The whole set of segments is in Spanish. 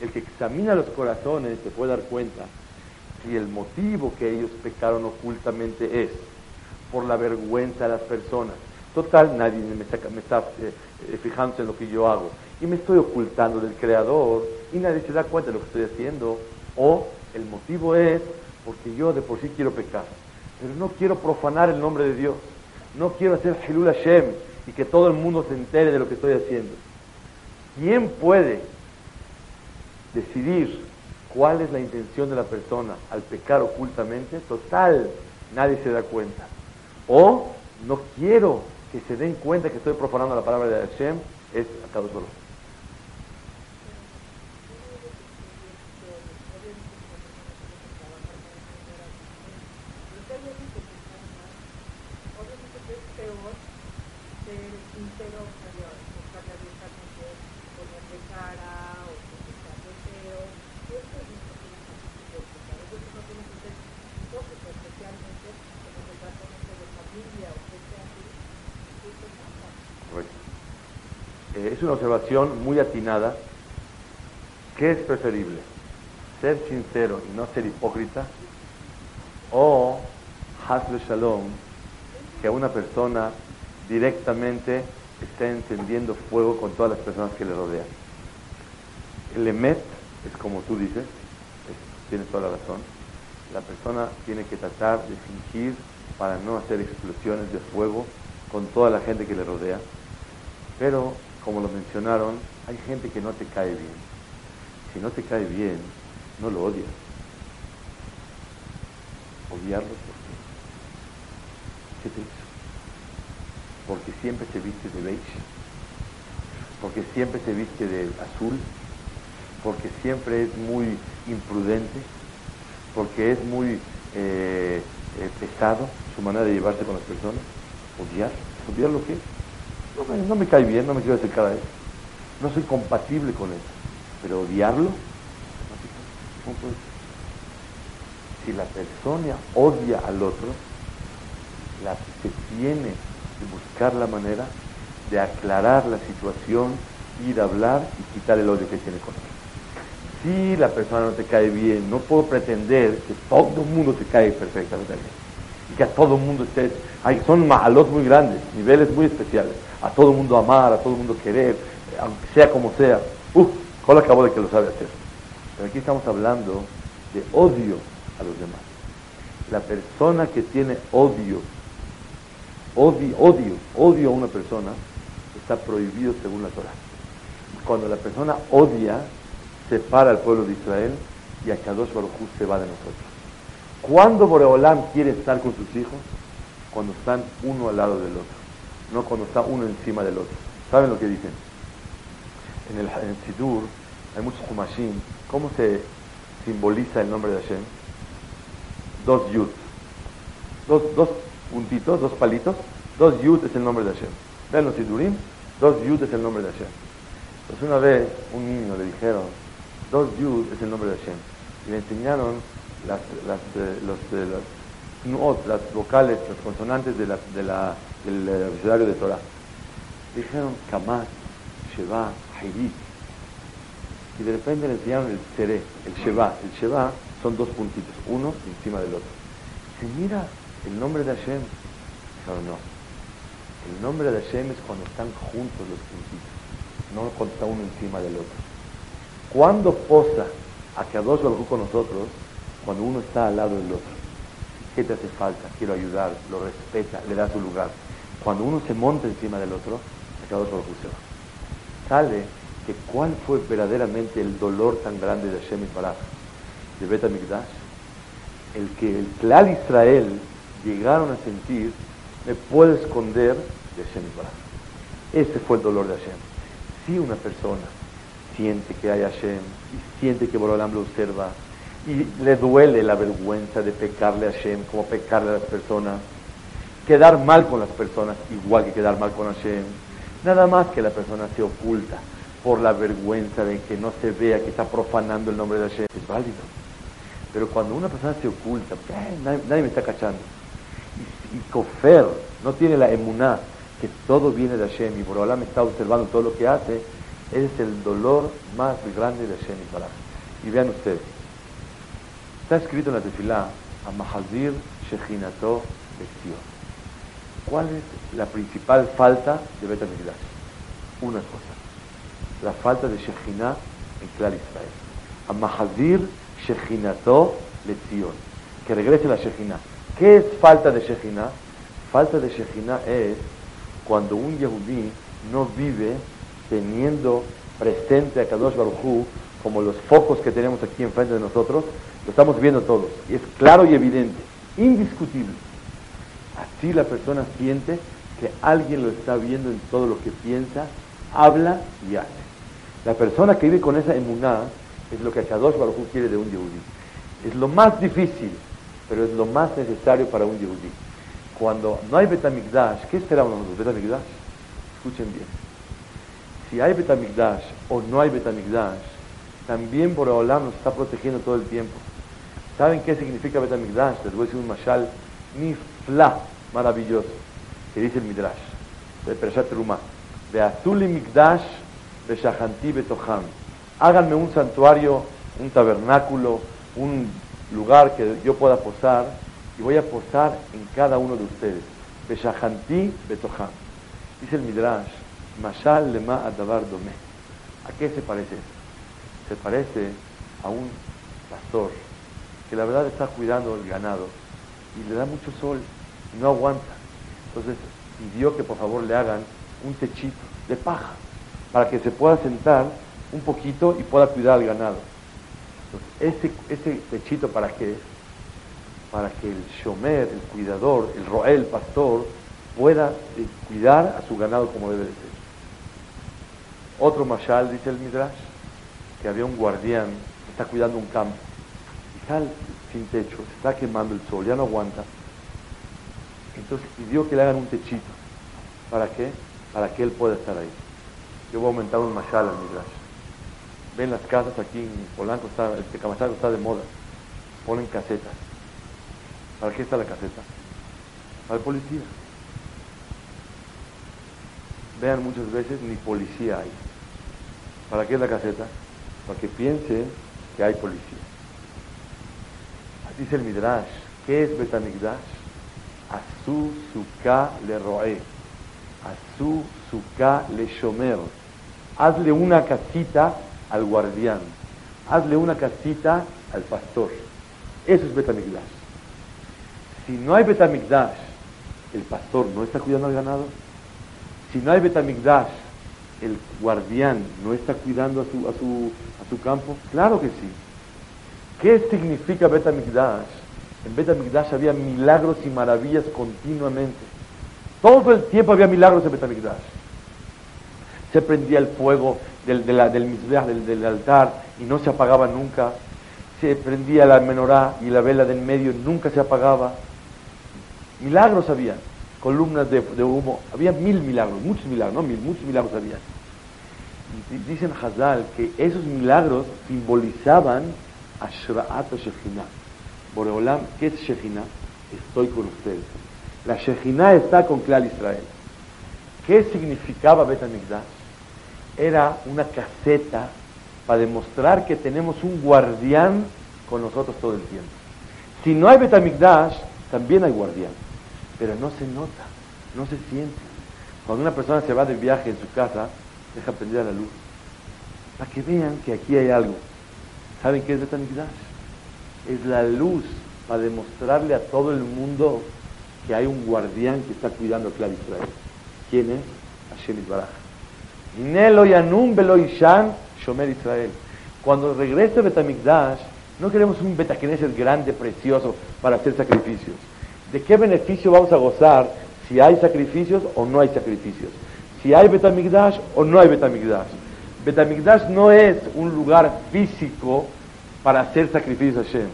el que examina los corazones se puede dar cuenta si el motivo que ellos pecaron ocultamente es por la vergüenza de las personas. Total, nadie me está, me eh, eh, fijándose en lo que yo hago. Y me estoy ocultando del Creador y nadie se da cuenta de lo que estoy haciendo. O el motivo es porque yo de por sí quiero pecar. Pero no quiero profanar el nombre de Dios. No quiero hacer Hilul Hashem y que todo el mundo se entere de lo que estoy haciendo. ¿Quién puede decidir cuál es la intención de la persona al pecar ocultamente? Total, nadie se da cuenta. O no quiero que se den cuenta que estoy profanando la palabra de Hashem, es Akadosh Baruch. Una observación muy atinada. ¿Qué es preferible? ¿Ser sincero y no ser hipócrita? ¿O hasle shalom, que una persona directamente esté encendiendo fuego con todas las personas que le rodean? El emet es como tú dices, tienes toda la razón. La persona tiene que tratar de fingir para no hacer explosiones de fuego con toda la gente que le rodea. Pero como lo mencionaron, hay gente que no te cae bien. Si no te cae bien, no lo odias. Odiarlo por qué. ¿Qué te hizo? Porque siempre se viste de beige. Porque siempre se viste de azul. Porque siempre es muy imprudente. Porque es muy eh, eh, pesado su manera de llevarse con las personas. Odiar. ¿Odiar lo que es? No me, cae bien, no me quiero acercar a él. No soy compatible con él. Pero odiarlo, Si la persona odia al otro, la, se tiene que buscar la manera de aclarar la situación, ir a hablar y quitar el odio que tiene con él. Si la persona no te cae bien, no puedo pretender que todo el mundo te cae perfectamente bien. Y que a todo el mundo esté... Hay, son malos muy grandes, niveles muy especiales a todo el mundo amar, a todo el mundo querer, aunque sea como sea. Uf, con acabó de que lo sabe hacer. Pero aquí estamos hablando de odio a los demás. La persona que tiene odio, odio, odio, odio a una persona, está prohibido según la Torah. Cuando la persona odia, separa al pueblo de Israel y a Kadosh Baruj se va de nosotros. ¿Cuándo Boreolam quiere estar con sus hijos? Cuando están uno al lado del otro no cuando está uno encima del otro. ¿Saben lo que dicen? En el, en Sidur hay muchos Humashim. ¿Cómo se simboliza el nombre de Hashem? Dos yud. Dos, dos puntitos, dos palitos. Dos yud es el nombre de Hashem. Vean los Sidurim. Dos yud es el nombre de Hashem. Entonces una vez un niño le dijeron, dos yud es el nombre de Hashem. Y le enseñaron las, las, eh, los, eh, las, las vocales, las consonantes de la, de del abecedario de Torah. Dijeron Kamat, Sheba, Hayit. Y de repente le enseñaron el Tere, el Sheba. El Sheba son dos puntitos, uno encima del otro. Dice, mira el nombre de Hashem. Dijeron, no. El nombre de Hashem es cuando están juntos los puntitos, no cuando está uno encima del otro. ¿Cuándo posa a que dos con nosotros? Cuando uno está al lado del otro. ¿Qué te hace falta? Quiero ayudar, lo respeta, le da su lugar. Cuando uno se monta encima del otro, acabó por se Sale que cuál fue verdaderamente el dolor tan grande de Hashem Baraj, de Bet el que el clan Israel llegaron a sentir, me puedo esconder de Hashem Baraj. Ese fue el dolor de Hashem. Si una persona siente que hay Hashem y siente que Borolam lo observa y le duele la vergüenza de pecarle a Hashem como pecarle a las personas, quedar mal con las personas, igual que quedar mal con Hashem. Nada más que la persona se oculta por la vergüenza de que no se vea que está profanando el nombre de Hashem. Es válido. Pero cuando una persona se oculta, eh, nadie, me está cachando. Y, y no tiene la emuná que todo viene de Hashem y por ahora me está observando todo lo que hace, es el dolor más grande de Hashem y Y vean ustedes, está escrito en la tefilá, a Mahazir Shechinato ¿Cuál es la principal falta de Bet Una cosa, la falta de Shechinah en Clar Israel. A Mahazir Shechinato Lezion, que regrese la Shechinah. ¿Qué es falta de Shechinah? Falta de Shechinah es cuando un Yehudí no vive teniendo presente a Kadosh Baruj como los focos que tenemos aquí enfrente de nosotros, lo estamos viendo todos. Y es claro y evidente, indiscutible. Así la persona siente que alguien lo está viendo en todo lo que piensa, habla y hace. La persona que vive con esa emuná es lo que Kadosh Baruj quiere de un Yehudí. Es lo más difícil, pero es lo más necesario para un Yehudí. Cuando no hay Betamigdash, ¿qué esperamos nosotros? Betamigdash. Escuchen bien. Si hay Betamigdash o no hay Betamigdash, también Boreolam nos está protegiendo todo el tiempo. ¿Saben qué significa Betamigdash? Les voy a decir un mashal nifla, maravilloso, que dice el Midrash, de Pershat Rumah. De Azuli Migdash, de Shahanti Betoham. Háganme un santuario, un tabernáculo, un lugar que yo pueda posar, y voy a posar en cada uno de ustedes. Beshahanti Betoham. Dice el Midrash, Mashal Lema Adabar Dome. ¿A qué se parece? Se parece a un pastor que la verdad está cuidando el ganado y le da mucho sol y no aguanta. Entonces pidió que por favor le hagan un techito de paja para que se pueda sentar un poquito y pueda cuidar al ganado. Entonces, ese, ese techito para qué Para que el shomer, el cuidador, el roel, el pastor, pueda eh, cuidar a su ganado como debe de ser. Otro mashal, dice el Midrash, que había un guardián que está cuidando un campo está sin techo, se está quemando el sol, ya no aguanta. Entonces pidió que le hagan un techito. ¿Para qué? Para que él pueda estar ahí. Yo voy a aumentar un mashal al Midrash. Ven las casas aquí en Polanco, está, el Tecamachalco está de moda. Ponen casetas. ¿Para qué está la caseta? Para el policía. Vean muchas veces ni policía hay. ¿Para qué es la caseta? Para que piense que hay policía. Dice el Midrash, ¿qué es Betamigdash? Asu suka le roe. Asu suka le shomer. Hazle una casita al guardián. Hazle una casita al pastor. Eso es Betamigdash. Si no hay Betamigdash, el pastor no está cuidando al ganado. Si no hay Betamigdash, el guardián no está cuidando a su, a su, a su campo? Claro que sí. ¿Qué significa Betamigdash? En Betamigdash había milagros y maravillas continuamente. Todo el tiempo había milagros en Betamigdash. Se prendía el fuego del, de del, altar y no se apagaba nunca. Se prendía la menorá y la vela del medio nunca se apagaba. Milagros había columnas de, humo. Había mil milagros, muchos milagros, no mil, muchos milagros había. dicen Hazal que esos milagros simbolizaban a Shraat Shekhinah. Boreolam, ¿qué es Shekhinah? Estoy con ustedes. La Shekhinah está con Klal Israel. ¿Qué significaba Bet Era una caseta para demostrar que tenemos un guardián con nosotros todo el tiempo. Si no hay Bet también hay guardián pero no se nota, no se siente. Cuando una persona se va de viaje en su casa, deja prendida la luz, para que vean que aquí hay algo. ¿Saben qué es Betamigdash? Es la luz para demostrarle a todo el mundo que hay un guardián que está cuidando a Israel. ¿Quién es? Hashem Baraj. Nelo Yanum Belo Ishan Shomer Israel. Cuando regrese Betamigdash, no queremos un Betacneset grande, precioso, para hacer sacrificios. ¿De qué beneficio vamos a gozar si hay sacrificios o no hay sacrificios? Si hay Betamigdash o no hay Betamigdash. Betamigdash no es un lugar físico para hacer sacrificios a Hashem.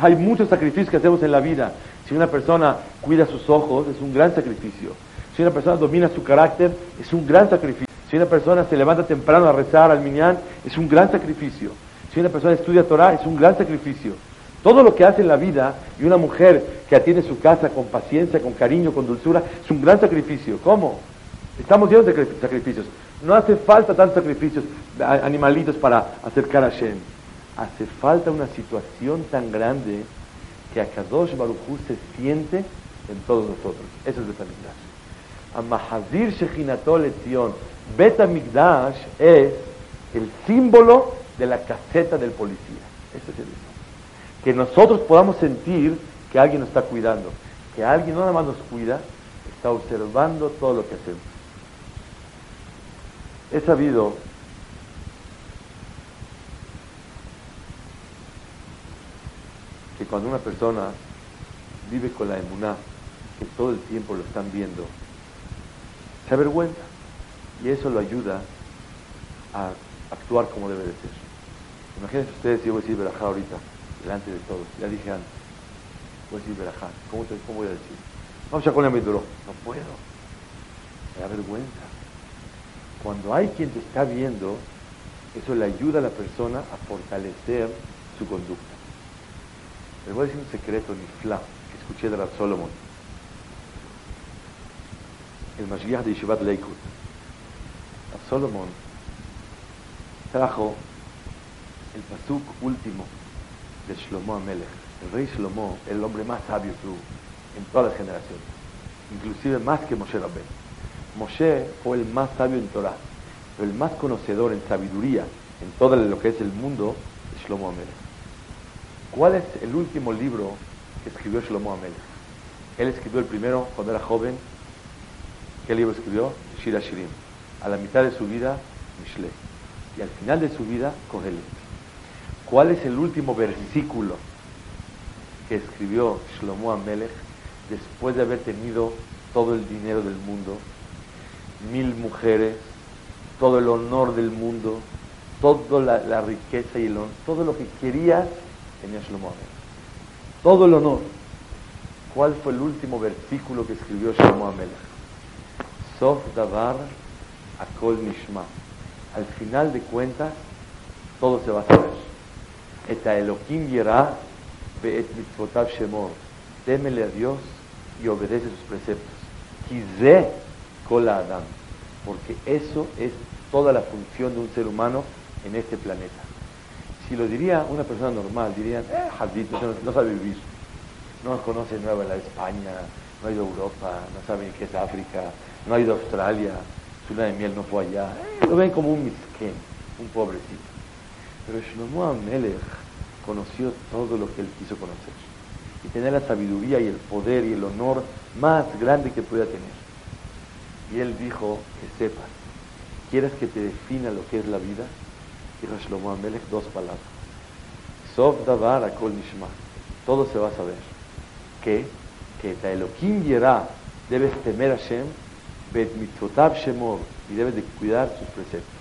Hay muchos sacrificios que hacemos en la vida. Si una persona cuida sus ojos, es un gran sacrificio. Si una persona domina su carácter, es un gran sacrificio. Si una persona se levanta temprano a rezar al minyan, es un gran sacrificio. Si una persona estudia Torah, es un gran sacrificio. Todo lo que hace en la vida y una mujer que atiende su casa con paciencia, con cariño, con dulzura, es un gran sacrificio. ¿Cómo? Estamos llenos de sacrificios. No hace falta tantos sacrificios, animalitos para acercar a Hashem. Hace falta una situación tan grande que Akadosh Baruj se siente en todos nosotros. Eso es Betamigdash. Amahazir Shechinatol Etzion. Betamigdash es el símbolo de la caseta del policía. Ese es el Que nosotros podamos sentir que alguien nos está cuidando. Que alguien no nada más nos cuida, está observando todo lo que hacemos. He sabido que cuando una persona vive con la emuná, que todo el tiempo lo están viendo, se avergüenza y eso lo ayuda a actuar como debe de ser. Imagínense ustedes si yo voy a decir verajá ahorita, delante de todos, ya dije antes, voy a decir verajá, ¿cómo, voy a decir? Vamos a con mi duro, no puedo, me da vergüenza. Cuando hay quien te está viendo, eso le ayuda a la persona a fortalecer su conducta. Les voy a decir un secreto nifla que escuché de la Solomon, el Mashiach de Yeshivat Leikut. Solomon trajo el pasuk último de Shlomo Amelech. El rey Shlomo, el hombre más sabio que en todas las generaciones, inclusive más que Moshe Rabben. Moshe fue el más sabio en Torah, pero el más conocedor en sabiduría en todo lo que es el mundo es Shlomo Amelech. ¿Cuál es el último libro que escribió Shlomo Amelech? Él escribió el primero cuando era joven. ¿Qué libro escribió? Shira Shirim. A la mitad de su vida, Mishle. Y al final de su vida, Kohelet. ¿Cuál es el último versículo que escribió Shlomo Amelech después de haber tenido todo el dinero del mundo, mil mujeres, todo el honor del mundo, toda la, riqueza y el honor, todo lo que querías tenía Shlomo Amelech. Todo el honor. ¿Cuál fue el último versículo que escribió Shlomo Amelech? Sof Davar Akol Nishma. Al final de cuentas, todo se va a saber. Eta Elohim Yerah Be'et Mitzvotav Shemor. Témele a Dios y obedece sus preceptos. Kize Kol Adam. Porque eso es toda la función de un ser humano en este planeta. Si lo diría una persona normal, dirían, eh, no, sabe vivir. No conoce Nueva la España, no ha ido a Europa, no sabe qué es África, no ha ido a Australia, su luna de miel no fue allá. Eh, lo ven como un misquén, un pobrecito. Pero Shlomo Amelech conoció todo lo que él quiso conocer. Y tenía la sabiduría y el poder y el honor más grande que podía tener. Y él dijo que sepas, ¿quieres que te defina lo que es la vida? Dijo Shlomo Amelech dos palabras. Sov davar akol nishma. Todo se va a saber. ¿Qué? Que ta Elohim debes temer a Shem Bet mitzotav shemor, y debes de cuidar sus preceptos.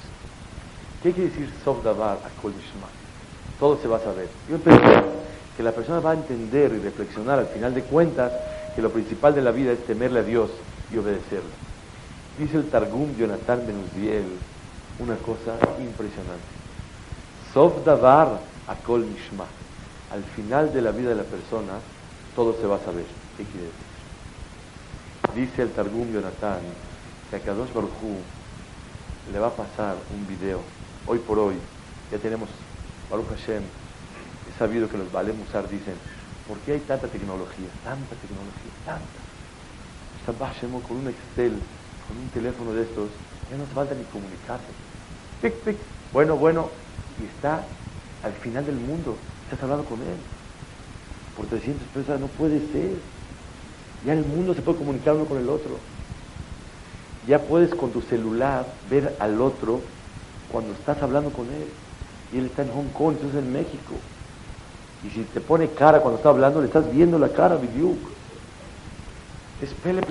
¿Qué quiere decir sof davar a kol Todo se va a saber. Yo pensé que la persona va a entender y reflexionar al final de cuentas que lo principal de la vida es temerle a Dios y obedecerle. Dice el Targum Jonathan Benuzziel una cosa impresionante. Sof davar a kol Al final de la vida de la persona, todo se va a saber. ¿Qué quiere decir? Dice el Targum Jonathan que a Kadosh Baruj le va a pasar un video. Hoy por hoy ya tenemos, Baruch Hashem, he sabido que los Balem Musar dicen, ¿por qué hay tanta tecnología? Tanta tecnología, tanta. Hashem con un Excel, con un teléfono de estos, ya no hace falta ni comunicarse. Pic, pic. Bueno, bueno, y está al final del mundo, estás hablando con él. Por 300 pesos no puede ser. Ya el mundo se puede comunicar uno con el otro. Ya puedes con tu celular ver al otro cuando estás hablando con él. Y él está en Hong Kong, entonces en México. Y si te pone cara cuando está hablando, le estás viendo la cara, Bidyuk. Es Pele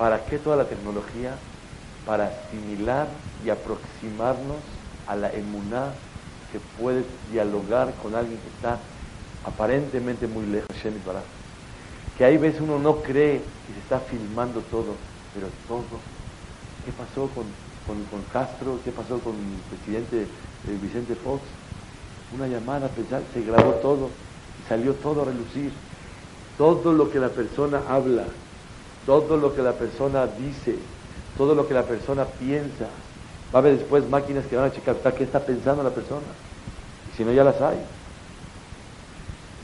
¿Para qué toda la tecnología? Para asimilar y aproximarnos a la emuná que puedes dialogar con alguien que está aparentemente muy lejos, que ahí veces uno no cree que se está filmando todo, pero todo. ¿Qué pasó con, con, Castro? ¿Qué pasó con el presidente eh, Vicente Fox? Una llamada, pensar, se grabó todo salió todo a relucir. Todo lo que la persona habla, todo lo que la persona dice, todo lo que la persona piensa. Va a haber después máquinas que van a checar qué está pensando la persona. Y si no, ya las hay.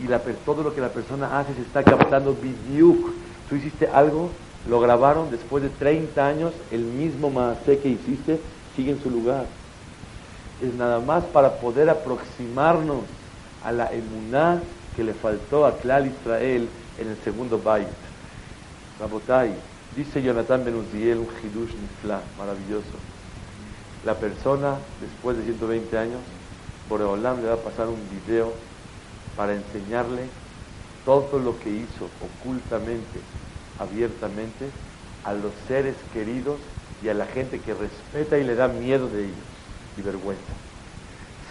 Y la, todo lo que la persona hace se está captando bidyuk. Tú hiciste algo, lo grabaron después de 30 años, el mismo maase que hiciste sigue en su lugar. Es nada más para poder aproximarnos a la emuná que le faltó a Klal Israel en el segundo Bait. Rabotai, dice Jonathan Ben Uziel, un hidush nifla, maravilloso. La persona, después de 120 años, Boreolam le va a pasar un video para enseñarle todo lo que hizo ocultamente, abiertamente, a los seres queridos y a la gente que respeta y le da miedo de ellos y vergüenza.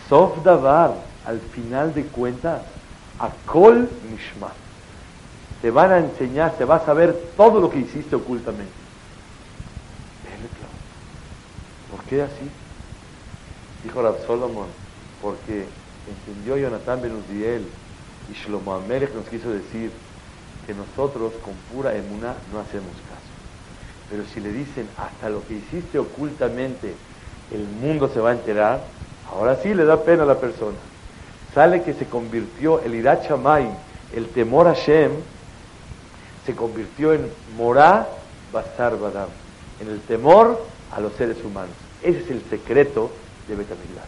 Sof Davar, al final de cuentas, a Kol Mishma. Te van a enseñar, te vas a saber todo lo que hiciste ocultamente. ¿Por qué así? Dijo Rab Solomon, porque entendió Jonathan Ben y Shlomo Amelech nos quiso decir que nosotros con pura emuná no hacemos caso. Pero si le dicen hasta lo que hiciste ocultamente, el mundo se va a enterar, ahora sí le da pena a la persona. Sale que se convirtió el Irat el temor a Shem, se convirtió en Morá Basar Badam, en el temor a los seres humanos. Ese es el secreto de Betamigdash.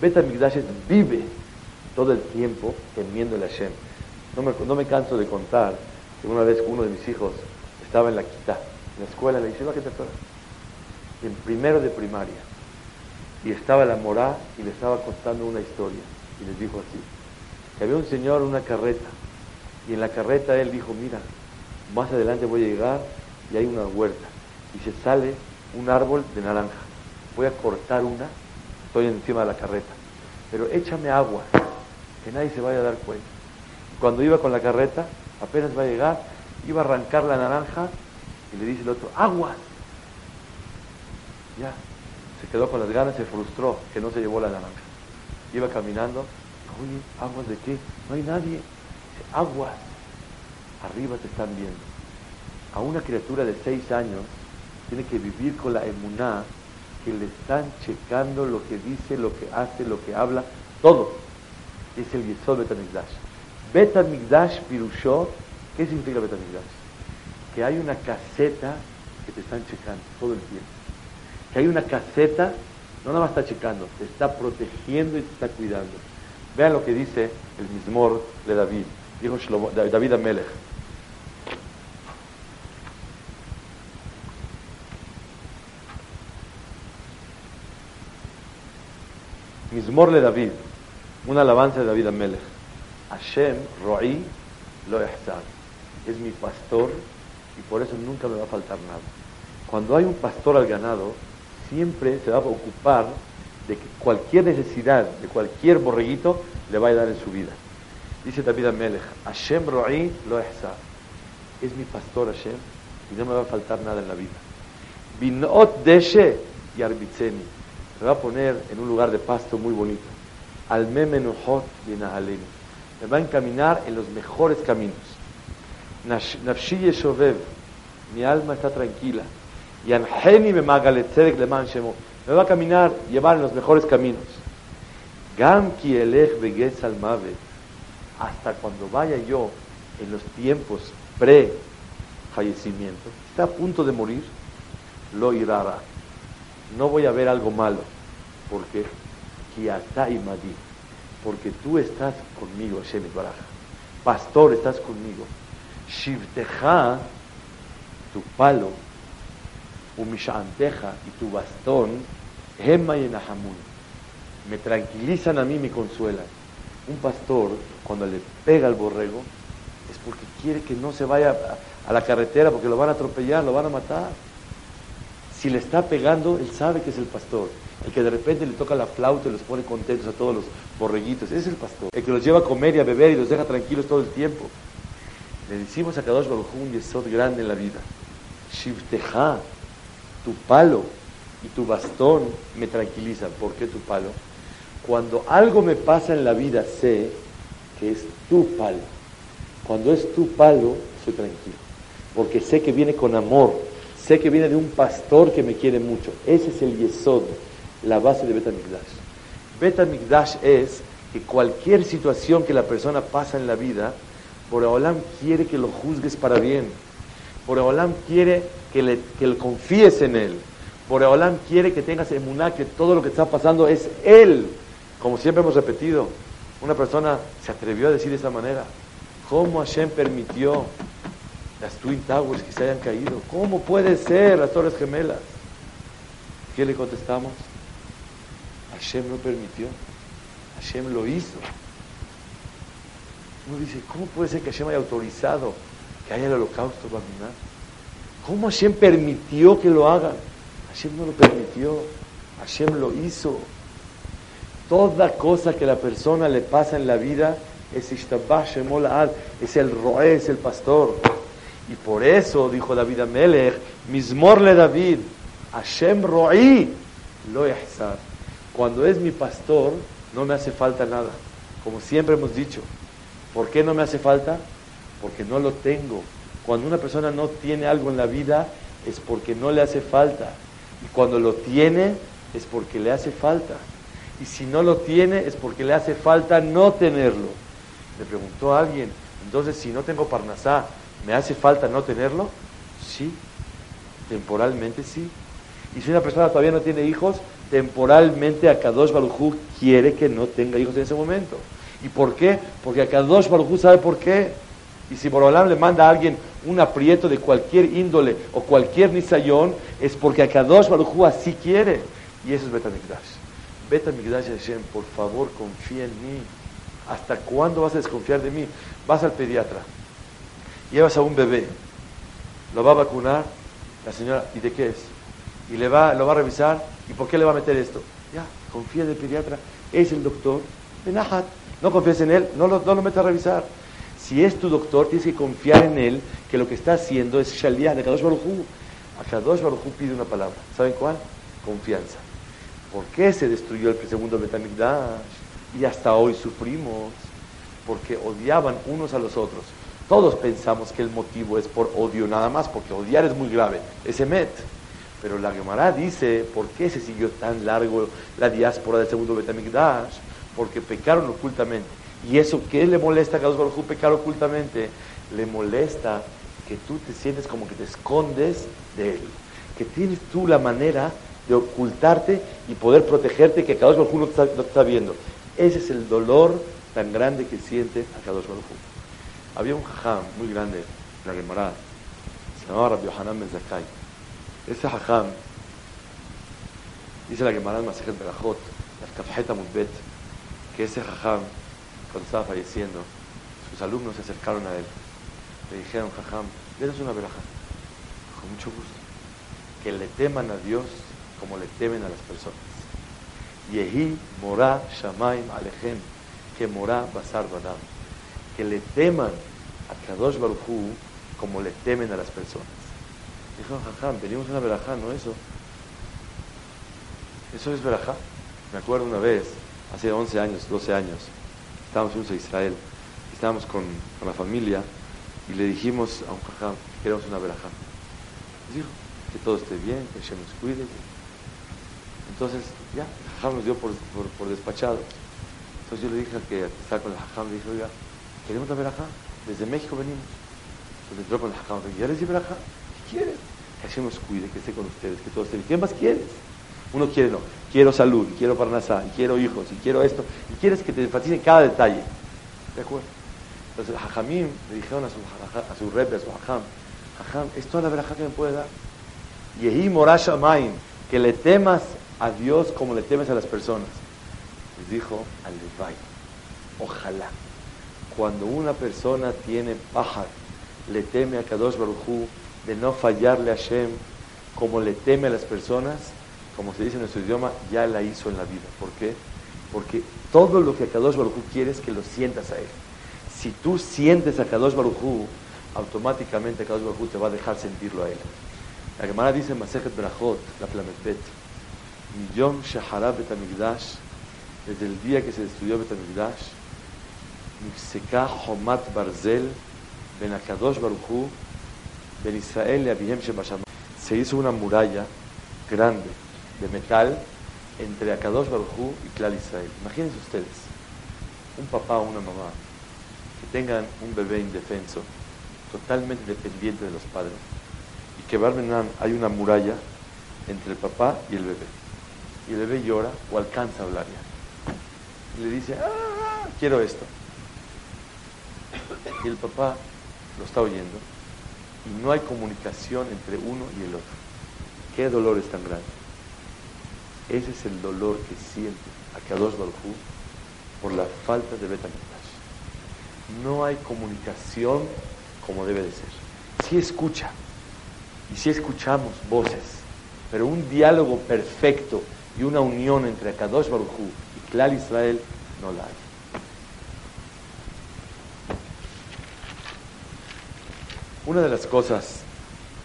Betamigdash vive todo el tiempo temiendo a Hashem. No me, no me canso de contar que una vez uno de mis hijos estaba en la quita, en la escuela, le dice, ¿qué te En primero de primaria. Y estaba la morá y le estaba contando una historia. Y les dijo así, que había un señor en una carreta. Y en la carreta él dijo, mira, más adelante voy a llegar y hay una huerta. Y se sale un árbol de naranja. Voy a cortar una, estoy encima de la carreta. Pero échame agua que nadie se vaya a dar cuenta. Cuando iba con la carreta, apenas va a llegar, iba a arrancar la naranja y le dice el otro, agua. Ya, se quedó con las ganas, se frustró que no se llevó la naranja. Iba caminando, oye, aguas de qué? No hay nadie. aguas. Arriba te están viendo. A una criatura de seis años tiene que vivir con la emuná que le están checando lo que dice, lo que hace, lo que habla, todo es el Yesod Betamigdash. Betamigdash Pirushot, ¿qué significa Betamigdash? Que hay una caseta que te están checando todo el tiempo. Que hay una caseta, no nada más está checando, te está protegiendo y te está cuidando. Vean lo que dice el Mismor de David, dijo David Amelech. Mismor de David una alabanza de David Amelech. Hashem, Ro'i, lo Es mi pastor y por eso nunca me va a faltar nada. Cuando hay un pastor al ganado, siempre se va a ocupar de que cualquier necesidad de cualquier borreguito le va a dar en su vida. Dice David Amelech, Hashem Ro'i lo Es mi pastor Hashem y no me va a faltar nada en la vida. Binot Deshe y Arbitzeni. Me va a poner en un lugar de pasto muy bonito al memenuhot y Me va a encaminar en los mejores caminos. Nafshi yeshovev, mi alma está tranquila. Y anheni me leman shemo. Me va a caminar, llevar en los mejores caminos. Gam ki elech al mavet. Hasta cuando vaya yo en los tiempos pre fallecimiento, está a punto de morir, lo irara. No voy a ver algo malo, porque porque tú estás conmigo, Hashem Pastor, estás conmigo. Shivteja, tu palo, umishanteja y tu bastón, Hema y me tranquilizan a mí, me consuelan. Un pastor, cuando le pega al borrego, es porque quiere que no se vaya a la carretera porque lo van a atropellar, lo van a matar. Si le está pegando, él sabe que es el pastor el que de repente le toca la flauta y los pone contentos a todos los borreguitos, es el pastor, el que los lleva a comer y a beber y los deja tranquilos todo el tiempo. Le decimos a Kadosh Baruj un yesod grande en la vida. Shivteja, tu palo y tu bastón me tranquilizan. ¿Por qué tu palo? Cuando algo me pasa en la vida, sé que es tu palo. Cuando es tu palo, soy tranquilo. Porque sé que viene con amor, sé que viene de un pastor que me quiere mucho. Ese es el yesod, la base de Betamigdash. Betamigdash es que cualquier situación que la persona pasa en la vida, Boreolam quiere que lo juzgues para bien. Boreolam quiere que le, que le confíes en él. Boreolam quiere que tengas emuná, que todo lo que está pasando es él. Como siempre hemos repetido, una persona se atrevió a decir de esa manera. ¿Cómo Hashem permitió las Twin Towers que se hayan caído? ¿Cómo puede ser las Torres Gemelas? ¿Qué le contestamos? Hashem no permitió. Hashem lo hizo. Uno dice, ¿cómo puede ser que Hashem haya autorizado que haya el holocausto Baminá? ¿Cómo Hashem permitió que lo hagan? Hashem no lo permitió. Hashem lo hizo. Toda cosa que la persona le pasa en la vida es es el roé, es el pastor. Y por eso dijo David a Melech, Mismorle David, Hashem roí, lo yahzar. Cuando es mi pastor, no me hace falta nada. Como siempre hemos dicho. ¿Por qué no me hace falta? Porque no lo tengo. Cuando una persona no tiene algo en la vida, es porque no le hace falta. Y cuando lo tiene, es porque le hace falta. Y si no lo tiene, es porque le hace falta no tenerlo. Le preguntó alguien, entonces si no tengo Parnasá, ¿me hace falta no tenerlo? Sí, temporalmente sí. Y si una persona todavía no tiene hijos, temporalmente Akadosh Barujú quiere que no tenga hijos en ese momento. ¿Y por qué? Porque Akadosh Barujú sabe por qué. Y si Borolam le manda a alguien un aprieto de cualquier índole o cualquier nisayón, es porque Akadosh Barujú así quiere. Y eso es Betamikdash. Betamikdash Hashem, por favor, confía en mí. ¿Hasta cuándo vas a desconfiar de mí? Vas al pediatra, llevas a un bebé, lo va a vacunar, la señora, ¿y de qué es? Y le va, lo va a revisar, ¿y por qué le va a meter esto? Ya, confía en el pediatra, es el doctor, Benahat, no confíes en él, no lo, no lo metas a revisar. Si es tu doctor, tienes que confiar en él, que lo que está haciendo es Shaliyah de Kadosh Baruj A Kadosh Baruj pide una palabra, ¿saben cuál? Confianza. ¿Por qué se destruyó el segundo Betamigdash? Y hasta hoy sufrimos, porque odiaban unos a los otros. Todos pensamos que el motivo es por odio nada más, porque odiar es muy grave, ese met. Pero la Gemara dice, ¿por qué se siguió tan largo la diáspora del segundo Betamigdash? Porque pecaron ocultamente. ¿Y eso qué le molesta a Kadosh Baruj pecar ocultamente? Le molesta que tú te sientes como que te escondes de él. Que tienes tú la manera de ocultarte y poder protegerte que Kadosh Baruj no, no está, viendo. Ese es el dolor tan grande que siente a Kadosh Baruj Había un jajam muy grande en la Gemara, se llamaba Rabbi Yohanan Ben Zakai. Ese jajam, dice la Gemara en Masejet Berajot, la Kafjeta Mudbet, que ese jajam, cuando estaba falleciendo, sus alumnos se acercaron a él. Le dijeron, jajam, denos una veraja. Con mucho gusto. Que le teman a Dios como le temen a las personas. Yehi morá shamaim alejem, que morá basar badam. Que le teman a Kadosh Baruchu como le temen a las personas. Dijo, jajam, venimos a una verajá, ¿no eso? ¿Eso es verajá? Me acuerdo una vez, hace 11 años, 12 años, estábamos en Israel, estábamos con, la familia y le dijimos a un jajam que queremos una verajá. Dijo, que todo esté bien, que Hashem nos cuide. Entonces, ya, el jajam nos dio por, por, despachado. Entonces yo le dije que estaba con el jajam, le dije, oiga, queremos la verajá, desde México venimos. Entonces entró con el jajam, ¿ya les di? ¿Qué quieres? Que Hashem nos cuide, que esté con ustedes, que todo esté bien. ¿Qué más quieres? Uno quiere, no, quiero salud, quiero parnasá, quiero hijos, y quiero esto, y quieres que te enfaticen cada detalle. ¿De acuerdo? Entonces, el hajamim le dijeron a su, a su rebe, a su hajam, hajam, es toda la verajá que me puede dar. Yehi morasha maim, que le temas a Dios como le temes a las personas. Les dijo al ojalá, cuando una persona tiene paja, le teme a Kadosh Baruchú de no fallarle a Hashem como le teme a las personas, como se dice en nuestro idioma, ya la hizo en la vida. ¿Por qué? Porque todo lo que Kadosh Baruchú quiere es que lo sientas a él. Si tú sientes a Kadosh Baruchú, automáticamente Kadosh Baruchú te va a dejar sentirlo a él. La Gemara dice en Masejet Brachot, la Flamepet, Millón Shahara Betamigdash, desde el día que se destruyó Betamigdash, Se hizo una muralla grande de metal entre Akadosh Baruj y Klal Israel. Imagínense ustedes, un papá o una mamá que tengan un bebé indefenso, totalmente dependiente de los padres, y que hay una muralla entre el papá y el bebé. Y el bebé llora o alcanza a hablar ya. Y le dice, ah, quiero esto. Y el papá lo está oyendo y no hay comunicación entre uno y el otro. ¿Qué dolor es tan grande? Ese es el dolor que siente Akadosh Baruj por la falta de Betamikdash. No hay comunicación como debe de ser. Si escucha, y si escuchamos voces, pero un diálogo perfecto y una unión entre Akadosh Baruj y Klal Israel no la hay. Una de las cosas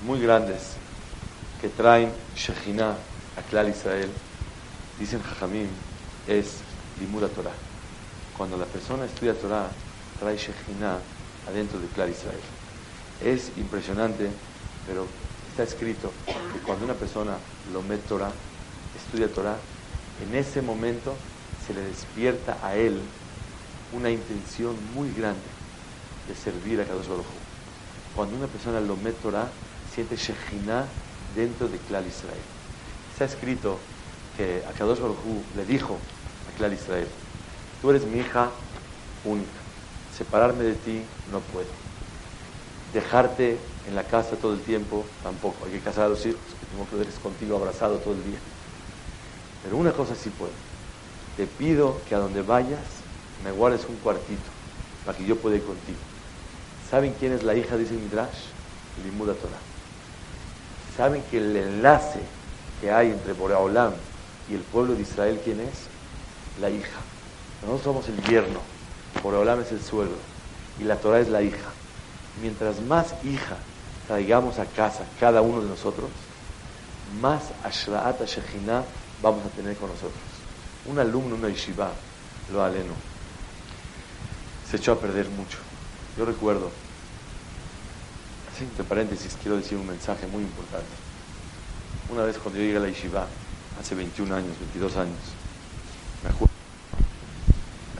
muy grandes que traen Shekhinah a Klal Israel, dicen Jajamim, es Limura Torah. Cuando la persona estudia Torah, trae Shekhinah adentro de Klal Israel. Es impresionante, pero está escrito que cuando una persona lo mete Torah, estudia Torah, en ese momento se le despierta a él una intención muy grande de servir a Kadosh Baruj Cuando una persona lo Torah, siente Shekhinah dentro de Klal Israel. Está escrito que a Kadosh Baruj le dijo a Klal Israel, tú eres mi hija única, separarme de ti no puedo. Dejarte en la casa todo el tiempo tampoco. Hay que casar a los hijos, que tengo que ver contigo abrazado todo el día. Pero una cosa sí puedo. Te pido que a donde vayas me guardes un cuartito para que yo pueda ir contigo. ¿Saben quién es la hija de ese Midrash? Limuda Torah. ¿Saben que el enlace que hay entre Boreolam y el pueblo de Israel, quién es? La hija. Nosotros somos el yerno, Boreolam es el suegro y la Torah es la hija. Mientras más hija traigamos a casa cada uno de nosotros, más Ashraat Shekhinah vamos a tener con nosotros. Un alumno, una yeshiva, lo aleno, se echó a perder mucho. Yo recuerdo, así entre paréntesis, quiero decir un mensaje muy importante. Una vez cuando yo llegué a la yeshiva, hace 21 años, 22 años, me acuerdo,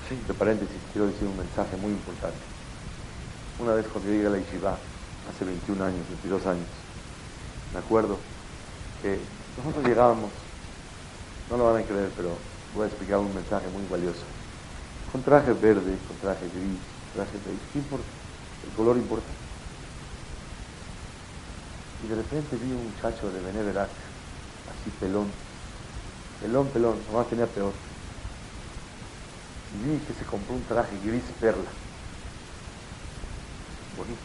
así entre paréntesis, quiero decir un mensaje muy importante. Una vez cuando yo llegué a la yeshiva, hace 21 años, 22 años, me acuerdo que nosotros llegábamos no lo van a creer, pero voy a explicar un mensaje muy valioso. Con traje verde, con traje gris, traje beige, ¿qué importa? El color importa. Y de repente vi un muchacho de Beneverac, así pelón, pelón, pelón, nomás tenía peor. Y vi que se compró un traje gris perla. Bonito.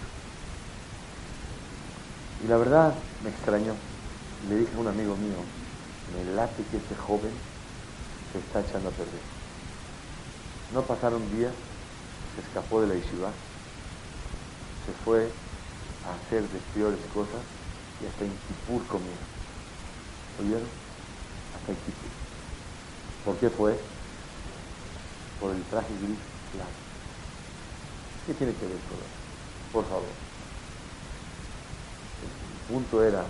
Y la verdad me extrañó. Le dije a un amigo mío, me late que ese joven se está echando a perder. No pasaron días, se escapó de la yeshiva, se fue a hacer de peores cosas y hasta en Kipur comió. ¿Oyeron? Hasta en. ¿Por qué fue? Por el traje gris claro. ¿Qué tiene que ver con eso? Por favor. El punto era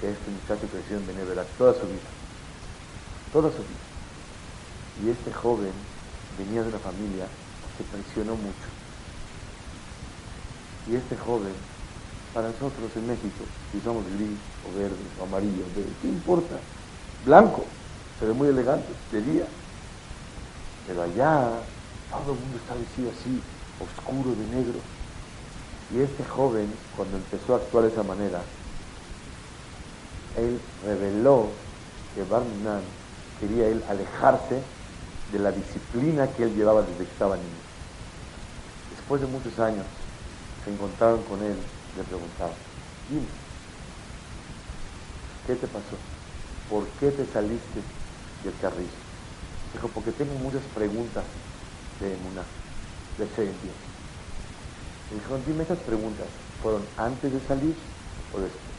que este muchacho creció en Beneverat toda su vida toda su vida. Y este joven venía de una familia que presionó mucho. Y este joven, para nosotros en México, si somos gris o verde o amarillo, ¿qué importa? Blanco, se ve muy elegante, de día. Pero allá todo el mundo está vestido así, oscuro de negro. Y este joven, cuando empezó a actuar de esa manera, él reveló que Barminan quería él alejarse de la disciplina que él llevaba desde que estaba niño. Después de muchos años se encontraron con él le preguntaban, dime, ¿qué te pasó? ¿Por qué te saliste del carril? Dijo, porque tengo muchas preguntas de emuná, de fe. Le dijo, dime esas preguntas, ¿fueron antes de salir o después?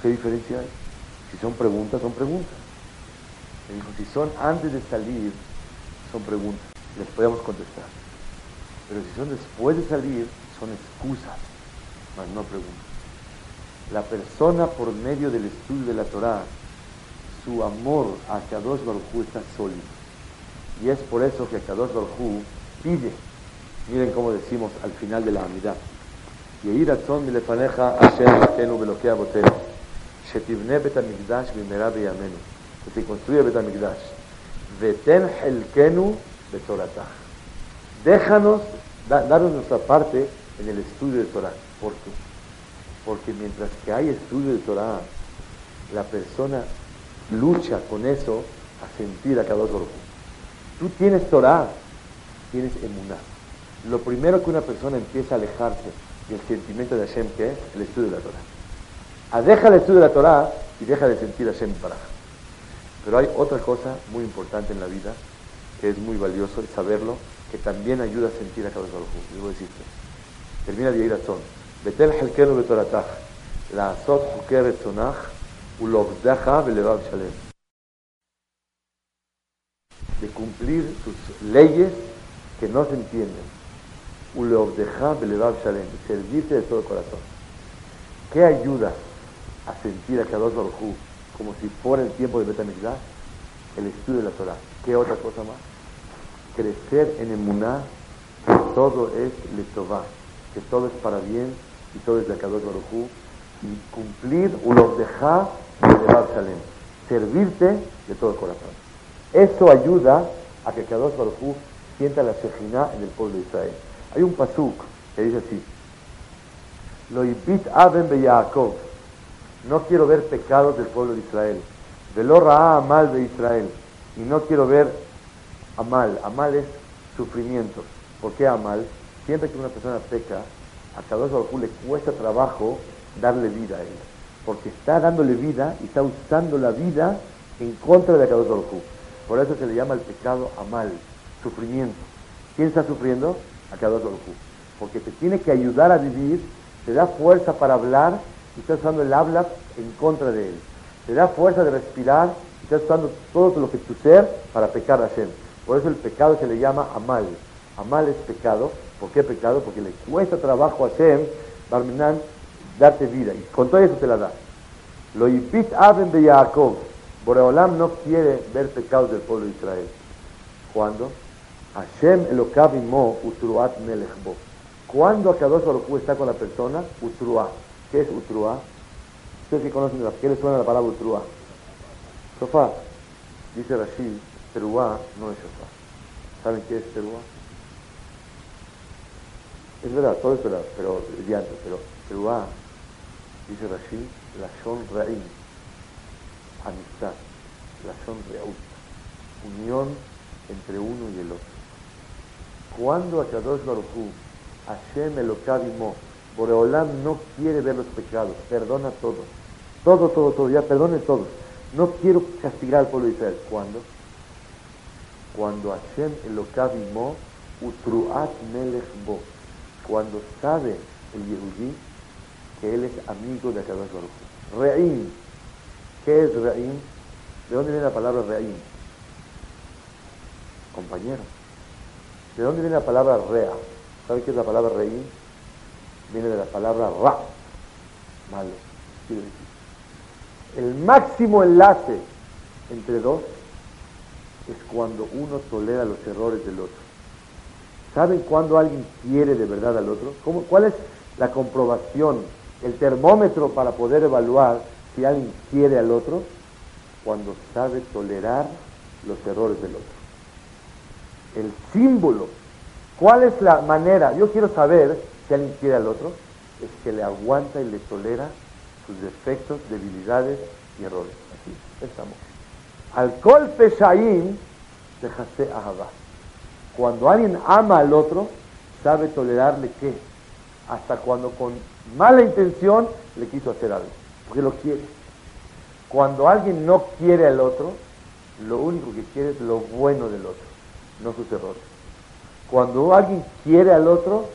¿Qué diferencia hay? Si son preguntas, son preguntas. Me dijo, si son antes de salir, son preguntas, les podemos contestar. Pero si son después de salir, son excusas, mas no pregunta. La persona por medio del estudio de la Torá, su amor a Kadosh Baruj está sólido. Y es por eso que Kadosh Baruj pide, miren cómo decimos al final de la amidad, que se construya Betamigdash. Veten Helkenu Betoratah. Déjanos da, darnos nuestra parte en el estudio de Torah. ¿Por qué? Porque mientras que hay estudio de Torah, la persona lucha con eso a sentir a cada uno. Tú tienes Torah, tienes emuná. Lo primero que una persona empieza a alejarse del sentimiento de Hashem, que es el estudio de la Torah. Ah, deja el estudio de la Torah y deja de sentir a Hashem para. Pero hay otra cosa muy importante en la vida, que es muy valioso, saberlo, que también ayuda a sentir a cada uno. Digo decirte. Termina de ir a Tzon. Halkenu betoratach. La asot huker etzonach. Ulovdacha velevav shalem. De cumplir tus leyes que no se entienden. Ulovdeja velevav shalem. Servirte de todo corazón. ¿Qué ayuda a sentir a Kadosh Baruj como si fuera el tiempo de Betamigdash? El estudio de la Torah. ¿Qué otra cosa más? Crecer en Emuná, que todo es letová que todo es para bien y todo es de Kadosh Baruj y cumplir deja de Shalem, servirte de todo el corazón. Eso ayuda a que Kadosh Baruj sienta la Shejina en el pueblo de Israel. Hay un pasuk que dice así: Lo ibit aben No quiero ver pecados del pueblo de Israel. Velo ra'a amal de Israel. Y no quiero ver amal. Amal es sufrimiento. ¿Por qué amal? Siempre que una persona peca, a Kadosh Baruj le cuesta trabajo darle vida a él. Porque está dándole vida y está usando la vida en contra de Kadosh Baruj Por eso se le llama el pecado amal, sufrimiento. ¿Quién está sufriendo? A Kadosh Baruj Porque te tiene que ayudar a vivir, te da fuerza para hablar y está usando el habla en contra de él. Te da fuerza de respirar y está usando todo lo que tu ser para pecar a Hashem. Por eso el pecado se le llama amal. Amal es pecado ¿Por qué pecado? Porque le cuesta trabajo a Hashem, Barminan, darte vida. Y con todo eso te la da. Lo yipit aben de Jacob. Boreolam no quiere ver pecados del pueblo de Israel. ¿Cuándo? Hashem elokavimo utruat melechbo. Cuando Akadosh Baruj está con la persona, utrua. ¿Qué es utrua? Ustedes que conocen, ¿qué les suena la palabra utrua? Sofá. Dice Rashid, teruá no es sofá. ¿Saben qué es teruá? Es verdad, todo es verdad, pero antes, pero Teruá, dice Rashid, la son Ra'im, amistad, la son Re'ut, unión entre uno y el otro. Cuando Akadosh Baruchu, Hashem Elokavimo, Boreolam no quiere ver los pecados, perdona todo, todo, todo, todo, ya perdone todo. No quiero castigar al pueblo de Israel. ¿Cuándo? Cuando Hashem Elokavimo, Utruat Melech Bo cuando sabe el Yehudí que él es amigo de Akadosh Baruch. Re'im. ¿Qué es Re'im? ¿De dónde viene la palabra Re'im? Compañero. ¿De dónde viene la palabra Rea? ¿Sabe qué es la palabra Re'im? Viene de la palabra Ra. Malo. El máximo enlace entre dos es cuando uno tolera los errores del otro. ¿Saben cuándo alguien quiere de verdad al otro? ¿Cómo, ¿Cuál es la comprobación, el termómetro para poder evaluar si alguien quiere al otro? Cuando sabe tolerar los errores del otro. El símbolo. ¿Cuál es la manera? Yo quiero saber si alguien quiere al otro. Es que le aguanta y le tolera sus defectos, debilidades y errores. Así estamos. Alcohol peshaim, dejase ahabá. Cuando alguien ama al otro, sabe tolerarle qué. Hasta cuando con mala intención le quiso hacer algo, porque lo quiere. Cuando alguien no quiere al otro, lo único que quiere es lo bueno del otro, no sus errores. Cuando alguien quiere al otro,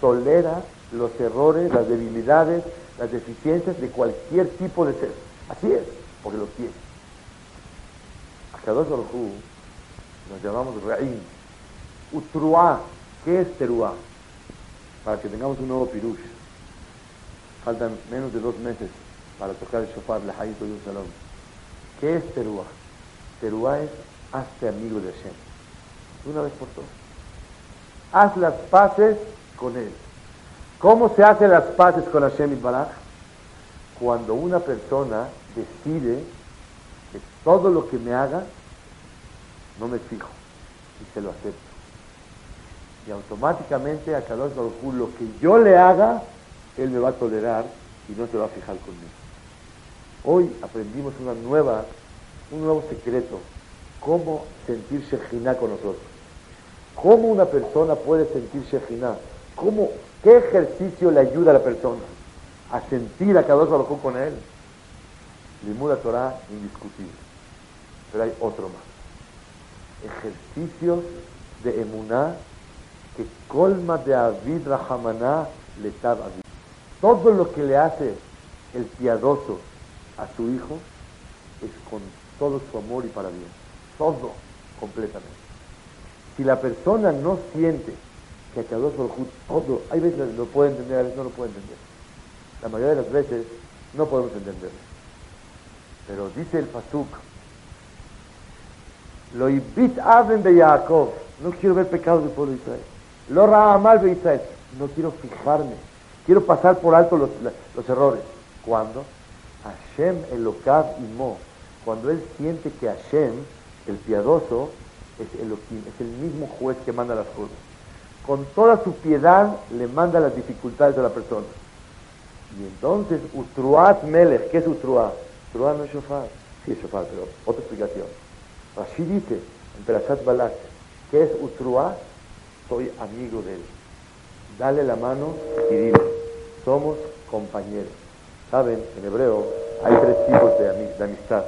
tolera los errores, las debilidades, las deficiencias de cualquier tipo de ser. Así es, porque lo quiere. A dos nos llamamos Raín, Utruá. ¿Qué es Teruá? Para que tengamos un nuevo pirush. faltan menos de dos meses para tocar el shofar, la y un salón. ¿Qué es Teruá? Teruá es hazte amigo de Hashem. Una vez por todas. Haz las paces con él. ¿Cómo se hacen las paces con Hashem y Baraj? Cuando una persona decide que todo lo que me haga, no me fijo y se lo acepto. Y automáticamente a cada uno lo que yo le haga, él me va a tolerar y no se va a fijar conmigo. Hoy aprendimos una nueva, un nuevo secreto, cómo sentir Shekhinah con nosotros. ¿Cómo una persona puede sentir Shekhinah? ¿Cómo, ¿Qué ejercicio le ayuda a la persona a sentir a cada uno con él? Limuda Torah indiscutible. Pero hay otro más. Ejercicios de emuná que colma de Avid Rahamaná le Todo lo que le hace el piadoso a su hijo es con todo su amor y para bien. Todo, completamente. Si la persona no siente que a por todo, hay veces lo puede entender, a veces no lo puede entender. La mayoría de las veces no podemos entenderlo. Pero dice el Pasuk, lo ibit aven de Jacob, no quiero ver pecados del pueblo de Israel. Lo mal de Israel, no quiero fijarme, quiero pasar por alto los, los errores. ¿Cuándo? Hashem Elokav y Mo. Cuando él siente que Hashem, el piadoso, es Elohim, es el mismo juez que manda las cosas. Con toda su piedad le manda las dificultades a la persona. Y entonces, Utruat Melech, ¿qué es Utruat? Utruat no es shofar. Sí es shofar, pero otra explicación. Así dice en Perashat Balak, ¿qué es Utruat? Soy amigo de él. Dale la mano y dile, somos compañeros. Saben, en hebreo hay tres tipos de, amistad.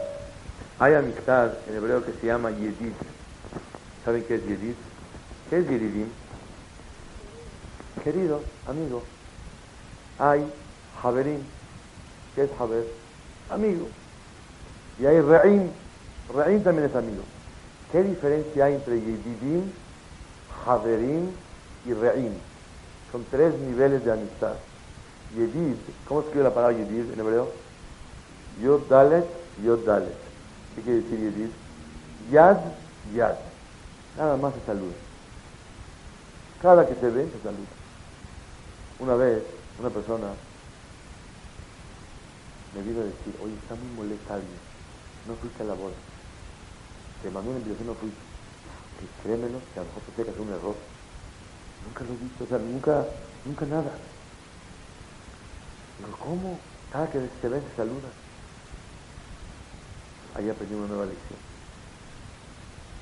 Hay amistad en hebreo que se llama Yedid. ¿Saben qué es Yedid? ¿Qué es Yedidim? Querido, amigo. Hay Haberim. ¿Qué es Haber? Amigo. Y hay Re'im. Re'im también es amigo. ¿Qué diferencia hay entre Yedidim, Haberim y Re'im? Son tres niveles de amistad. Yedid, ¿cómo escribe la palabra Yedid en hebreo? Yod Dalet, Yod Dalet. ¿Qué quiere decir Yedid? Yad, Yad. Nada más se saluda. Cada que se ve, se saluda. Una vez, una persona me vino a decir, oye, está muy molesta alguien, no fuiste a la boda. Te mandó una invitación, no fuiste. Y créemelo, que a que hacer un error. Nunca lo he visto, o sea, nunca, nunca nada. Pero ¿cómo? Cada que se ve se saluda. Ahí aprendí una nueva lección.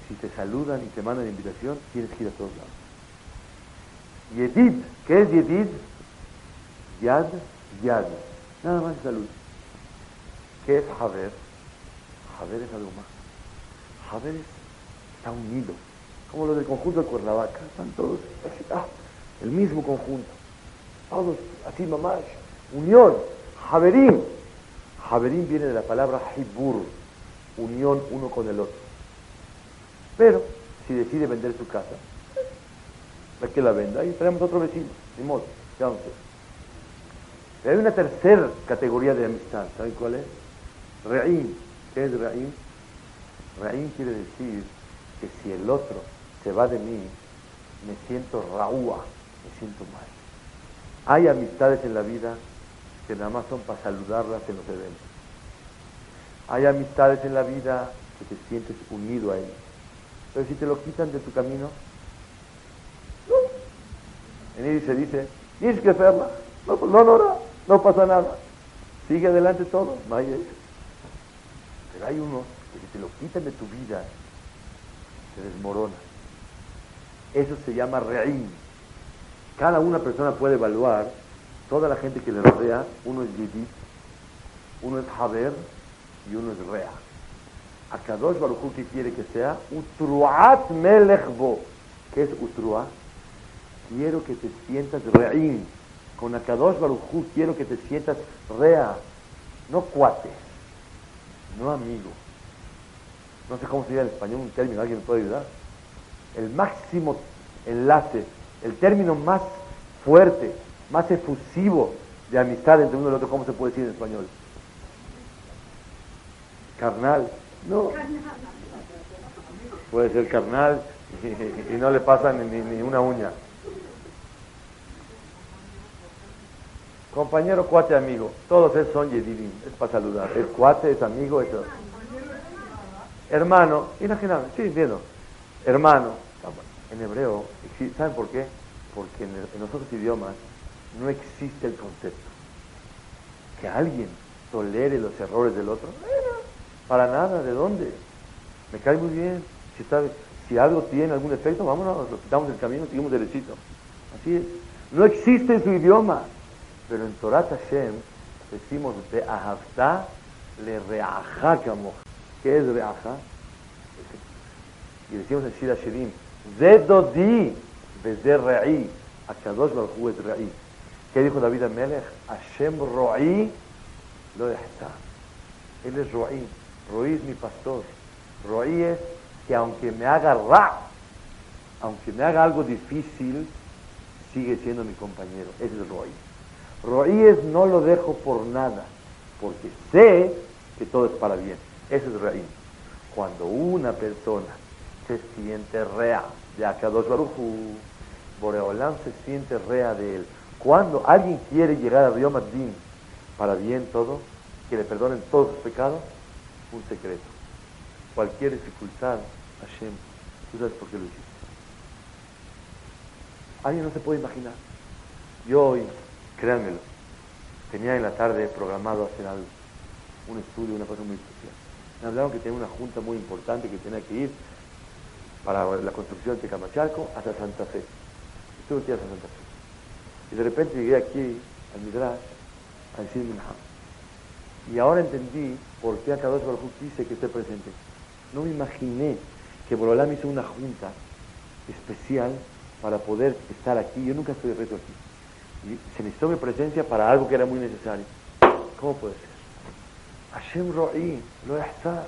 Si te saludan y te mandan invitación, tienes que ir a todos lados. Yedid, ¿qué es Yedid? Yad, Yad. Nada más salud. ¿Qué es Haber? Haber es algo más. Haber está unido. Como los del conjunto de Cuernavaca. Están todos así, ah, el mismo conjunto. Todos así mamás unión, Javerín. Javerín viene de la palabra Hibur, unión uno con el otro. Pero, si decide vender su casa, para que la venda, ahí tenemos otro vecino, ni modo, ya no. Pero hay una tercera categoría de amistad, ¿saben cuál es? Re'im. ¿Qué es Re'im? Re'im quiere decir que si el otro se va de mí, me siento raúa, me siento mal. Hay amistades en la vida que nada más son para saludarlas en los eventos. Hay amistades en la vida que te sientes unido a ellos. Pero si te lo quitan de tu camino, en él se dice, tienes que. No, pues no, no, no, pasa nada. Sigue adelante todo, no hay eso. Pero hay unos que si te lo quitan de tu vida, se desmorona. Eso se llama reír. Cada una persona puede evaluar toda la gente que le rodea, uno es Yedid, uno es Haber y uno es Rea. Akadosh Baruch que quiere que sea Utruat Melechbo. ¿Qué es Utruat? Quiero que te sientas Re'im. Con Akadosh Baruch quiero que te sientas Rea. No cuate, no amigo. No sé cómo sería en español un término, alguien me puede ayudar. El máximo enlace, el término más fuerte más efusivo de amistad entre uno y el otro, ¿cómo se puede decir en español? Carnal. No. Puede ser carnal y, no le pasa ni, una uña. Compañero, cuate, amigo. Todos esos son yedidim. Es para saludar. Es cuate, es amigo, es... Hermano. Imagínate. Sí, entiendo. Hermano. En hebreo, ¿saben por qué? Porque en, los otros idiomas no existe el concepto. Que alguien tolere los errores del otro. Para nada, ¿de dónde? Me cae muy bien. Si, si algo tiene algún efecto, vámonos, lo quitamos del camino, seguimos derechito. Así es. No existe en su idioma. Pero en Torah Hashem decimos de ahavta le reaja ¿Qué es reaja? Y decimos en Shira Shirim, Zedodi de re'i. Akadosh Baruch es re'i. ¿Qué dijo David Amelech? Hashem ro'i lo está. Él es ro'i. Roí es mi pastor. Roí es que aunque me haga ra, aunque me haga algo difícil, sigue siendo mi compañero. Ese es Roí. Roí es no lo dejo por nada, porque sé que todo es para bien. Ese es Roí. Cuando una persona se siente rea de Akadosh Baruchu, Boreolam se siente rea de él. Cuando alguien quiere llegar a Río para bien todo, que le perdonen todos sus pecados, un secreto. Cualquier dificultad, Hashem, tú sabes por qué lo hiciste. Alguien no se puede imaginar. Yo hoy, créanmelo, tenía en la tarde programado hacer algo, un estudio, una cosa muy especial. Me hablaron que tenía una junta muy importante que tenía que ir para la construcción de Camachalco hasta Santa Fe. Estuve aquí hasta Santa Fe. Y de repente llegué aquí al Midrash a decirme, y ahora entendí por qué Akadosh Baruj dice que esté presente. No me imaginé que Borolam hizo una junta especial para poder estar aquí. Yo nunca estoy reto aquí. Y se necesitó mi presencia para algo que era muy necesario. ¿Cómo puede ser? Hashem Ro'i, lo está.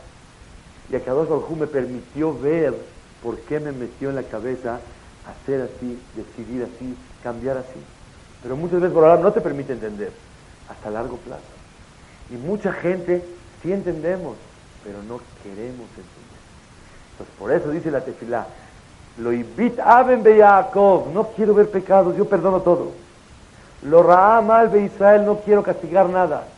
Y Akadosh Baruj me permitió ver por qué me metió en la cabeza hacer así, decidir así, cambiar así. Pero muchas veces Borolam no te permite entender hasta largo plazo. Y mucha gente sí entendemos, pero no queremos entender. Entonces, por eso dice la tefilá, lo ibit aben be no quiero ver pecados, yo perdono todo. Lo ra'a mal be Israel, no quiero castigar nada.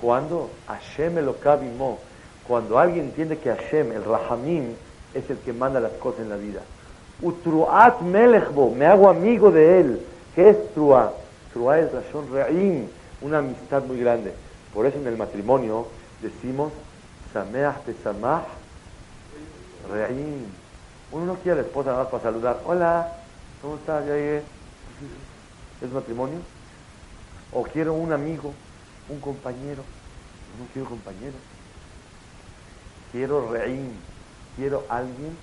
Cuando Hashem lo kabimó, cuando alguien entiende que Hashem, el Rahamim, es el que manda las cosas en la vida. Utruat melechbo, me hago amigo de él. ¿Qué es trua? Trua es Rashon Re'im, una amistad muy grande. Por eso en el matrimonio decimos, Sameach Samah Re'im. Uno no quiere a la esposa nada más para saludar. Hola, ¿cómo estás? ¿Ya? ¿Es matrimonio? O quiero un amigo, un compañero. No quiero compañero. Quiero Re'im. Quiero alguien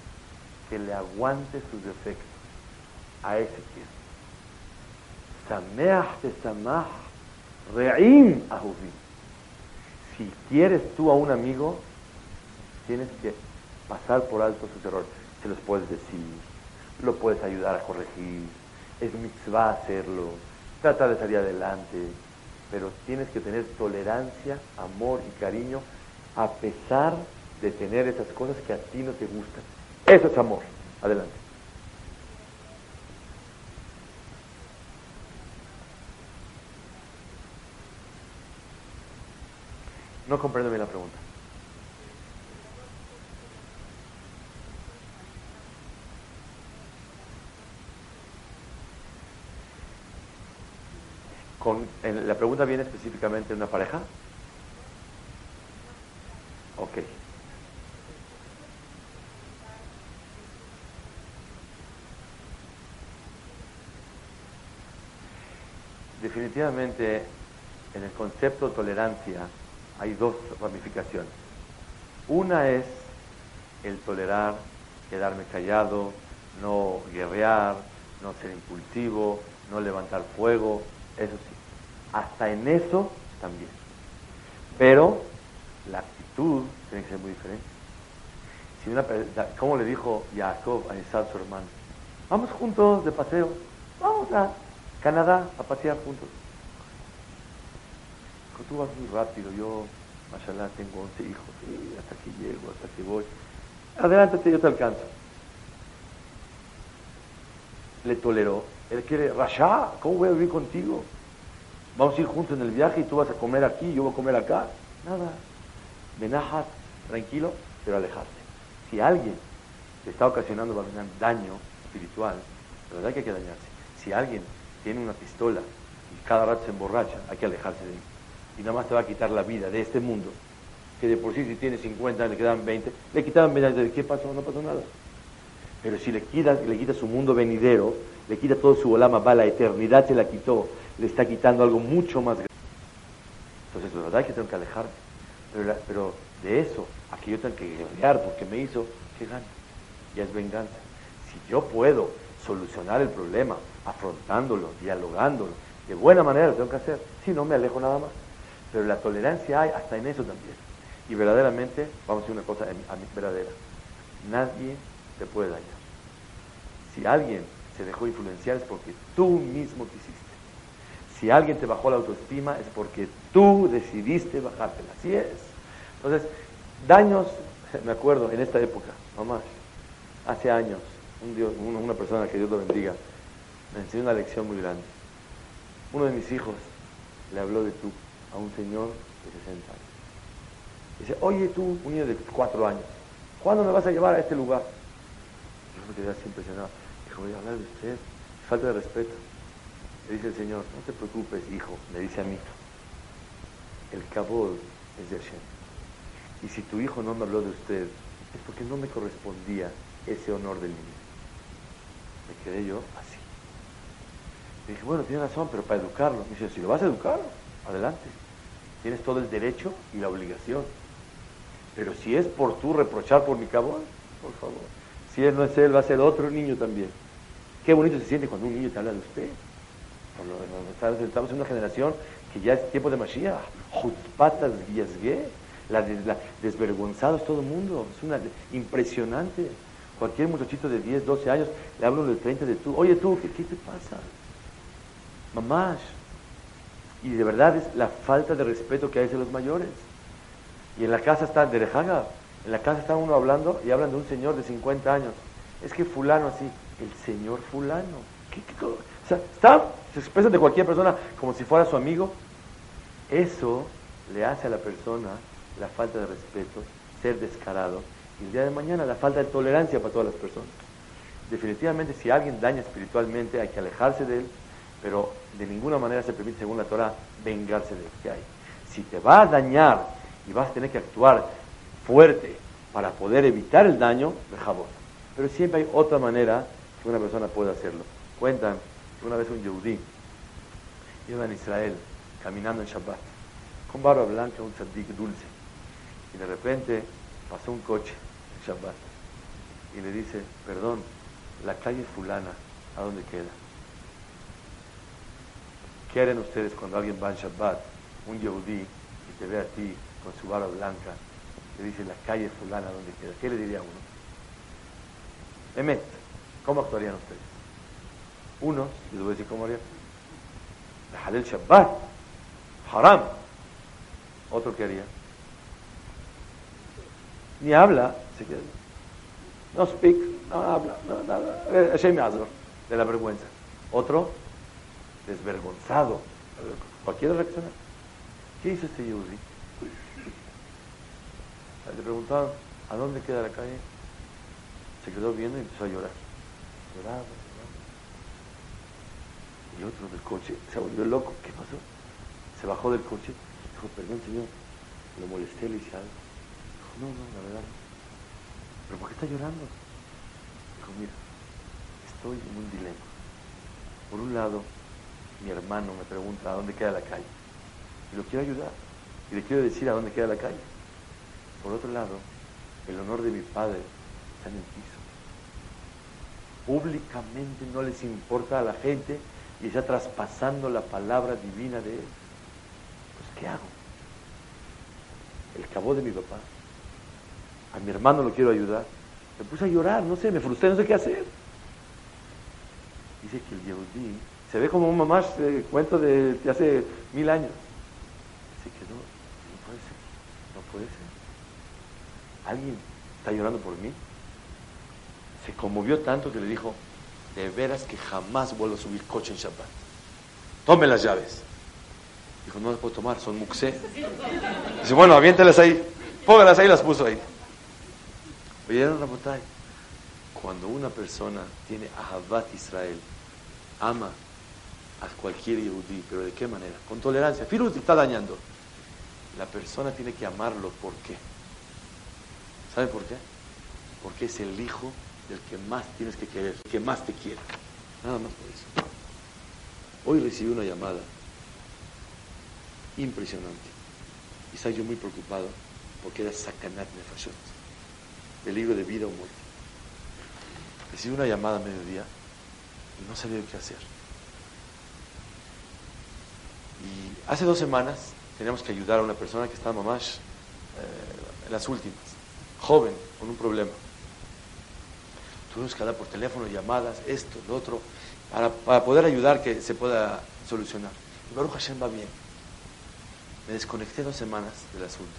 que le aguante sus defectos. A ese quiero. Sameach Samah Re'im Ahuvim si quieres tú a un amigo, tienes que pasar por alto sus errores. Se los puedes decir, lo puedes ayudar a corregir, es mitzvah hacerlo, trata de salir adelante, pero tienes que tener tolerancia, amor y cariño a pesar de tener esas cosas que a ti no te gustan. Eso es amor. Adelante. No comprendo bien la pregunta. Con, ¿La pregunta viene específicamente de una pareja? Ok. Definitivamente, en el concepto de tolerancia, hay dos ramificaciones. Una es el tolerar, quedarme callado, no guerrear, no ser impulsivo, no levantar fuego, eso sí. Hasta en eso también. Pero la actitud tiene que ser muy diferente. Si una, ¿Cómo le dijo Jacob a Isaac, su hermano? Vamos juntos de paseo, vamos a Canadá a pasear juntos. tú vas muy rápido, yo, mashallah, tengo 11 hijos, y hasta que llego, hasta que voy. Adelántate, yo te alcanzo. Le toleró. Él quiere, Rasha, ¿cómo voy a vivir contigo? Vamos a ir juntos en el viaje y tú vas a comer aquí, yo voy a comer acá. Nada. Benajat, tranquilo, pero alejarte. Si alguien te está ocasionando daño espiritual, la verdad que hay que dañarse. Si alguien tiene una pistola y cada rato se emborracha, hay que alejarse de él. Y nada más te va a quitar la vida de este mundo, que de por sí si tiene 50 le quedan 20, le quitaban 20 años, ¿qué pasó? No pasó nada. Pero si le quita, le quita su mundo venidero, le quita todo su olama, va la eternidad se la quitó, le está quitando algo mucho más grande. Entonces, la verdad es que tengo que alejarme. Pero, de eso, aquí yo tengo que guerrear porque me hizo, ¿qué gana? Ya es venganza. Si yo puedo solucionar el problema, afrontándolo, dialogándolo, de buena manera lo tengo que hacer. Si no, me alejo nada más. Pero la tolerancia hay hasta en eso también. Y verdaderamente, vamos a decir una cosa a mí verdadera. Nadie te puede dañar. Si alguien se dejó influenciar es porque tú mismo quisiste. Si alguien te bajó la autoestima es porque tú decidiste bajártela. Así es. Entonces, daños, me acuerdo, en esta época, mamá, hace años, una persona que Dios lo bendiga, me enseñó una lección muy grande. Uno de mis hijos le habló de tú a un señor de 60 años. Dice, oye tú, un niño de 4 años, ¿cuándo me vas a llevar a este lugar? Yo me quedé así impresionado. Dijo, voy a hablar de usted, falta de respeto. Le dice el Señor, no te preocupes, hijo, me dice a mí, el cabot es de Hashem. Y si tu hijo no me habló de usted, es porque no me correspondía ese honor del niño. Me quedé yo así. Le dije, bueno, tiene razón, pero para educarlo. Me dice, si lo vas a educar, adelante. Tienes todo el derecho y la obligación. Pero si es por tú reprochar por mi cabón, por favor. Si él no es él, va a ser otro niño también. Qué bonito se siente cuando un niño te habla de usted. Estamos en una generación que ya es tiempo de Mashiach. Jutpatas la, desvergonzados todo el mundo. Es una impresionante. Cualquier muchachito de 10, 12 años le hablo del 30 de tú. Oye tú, ¿qué, te pasa? Mamás. Y de verdad es la falta de respeto que hay hacia los mayores. Y en la casa está de Rejaga. En la casa está uno hablando y hablan de un señor de 50 años. Es que fulano así, el señor fulano. ¿Qué, o sea, está, se expresa de cualquier persona como si fuera su amigo. Eso le hace a la persona la falta de respeto, ser descarado. Y el día de mañana la falta de tolerancia para todas las personas. Definitivamente si alguien daña espiritualmente hay que alejarse de él, pero de ninguna manera se permite, según la Torah, vengarse de lo que hay. Si te va a dañar y vas a tener que actuar fuerte para poder evitar el daño, de jabón. Pero siempre hay otra manera que una persona puede hacerlo. Cuentan una vez un yehudí iba en Israel caminando en Shabbat con barba blanca, un tzadik dulce. Y de repente pasó un coche en Shabbat y le dice, perdón, la calle fulana, ¿a dónde queda? ¿Qué harán ustedes cuando alguien va en Shabbat, un yehudí, y te ve a ti con su barba blanca, le dice la calle fulana donde queda. ¿Qué le diría uno? Emet, ¿cómo actuarían ustedes? Uno, les voy a decir cómo harían. Shabbat, haram. Otro que haría. Ni habla, se queda. No speak, no habla, no, nada. De la vergüenza. Otro, desvergonzado. Cualquiera reacciona. ¿Qué hizo este Yehudi? Le preguntaban, ¿a dónde queda la calle? Se quedó viendo y empezó a llorar. Lloraba. Y otro del coche se volvió loco. ¿Qué pasó? Se bajó del coche. Dijo, perdón, señor. Lo molesté, le hice algo. Dijo, no, no, la verdad. ¿Pero por qué está llorando? Dijo, mira, estoy en un dilema. Por un lado, mi hermano me pregunta a dónde queda la calle. Y lo quiero ayudar. Y le quiero decir a dónde queda la calle. Por otro lado, el honor de mi padre está en el piso. Públicamente no les importa a la gente y está traspasando la palabra divina de él. Pues, ¿qué hago? El cabo de mi papá. A mi hermano lo quiero ayudar. Me puse a llorar, no sé, me frustré, no sé qué hacer. Dice que el Yehudí se ve como un mamá, eh, cuento de, de hace mil años. se quedó, no puede ser, no puede ser. ¿Alguien está llorando por mí? Se conmovió tanto que le dijo, de veras que jamás vuelvo a subir coche en Shabbat. Tome las llaves. Dijo, no las puedo tomar, son muxé. Dice, bueno, aviéntelas ahí. Póngalas ahí, las puso ahí. ¿Oyeron, Rabotay? Cuando una persona tiene Ahabat Israel, ama a cualquier Yehudi, pero ¿de qué manera? Con tolerancia. Firus está dañando. La persona tiene que amarlo. ¿Por qué? ¿Sabe por qué? Porque es el hijo del que más tienes que querer, que más te quiere. Nada más por eso. Hoy recibí una llamada impresionante. Y estaba yo muy preocupado porque era Sakanat Nefashot, peligro de vida o muerte. Recibí una llamada a mediodía y no sabía qué hacer. Y hace dos semanas teníamos que ayudar a una persona que estaba más eh, en las últimas, joven, con un problema. Tuvimos que por teléfono, llamadas, esto, lo otro, para, para poder ayudar que se pueda solucionar. Y Baruch Hashem va bien. Me desconecté dos semanas del asunto.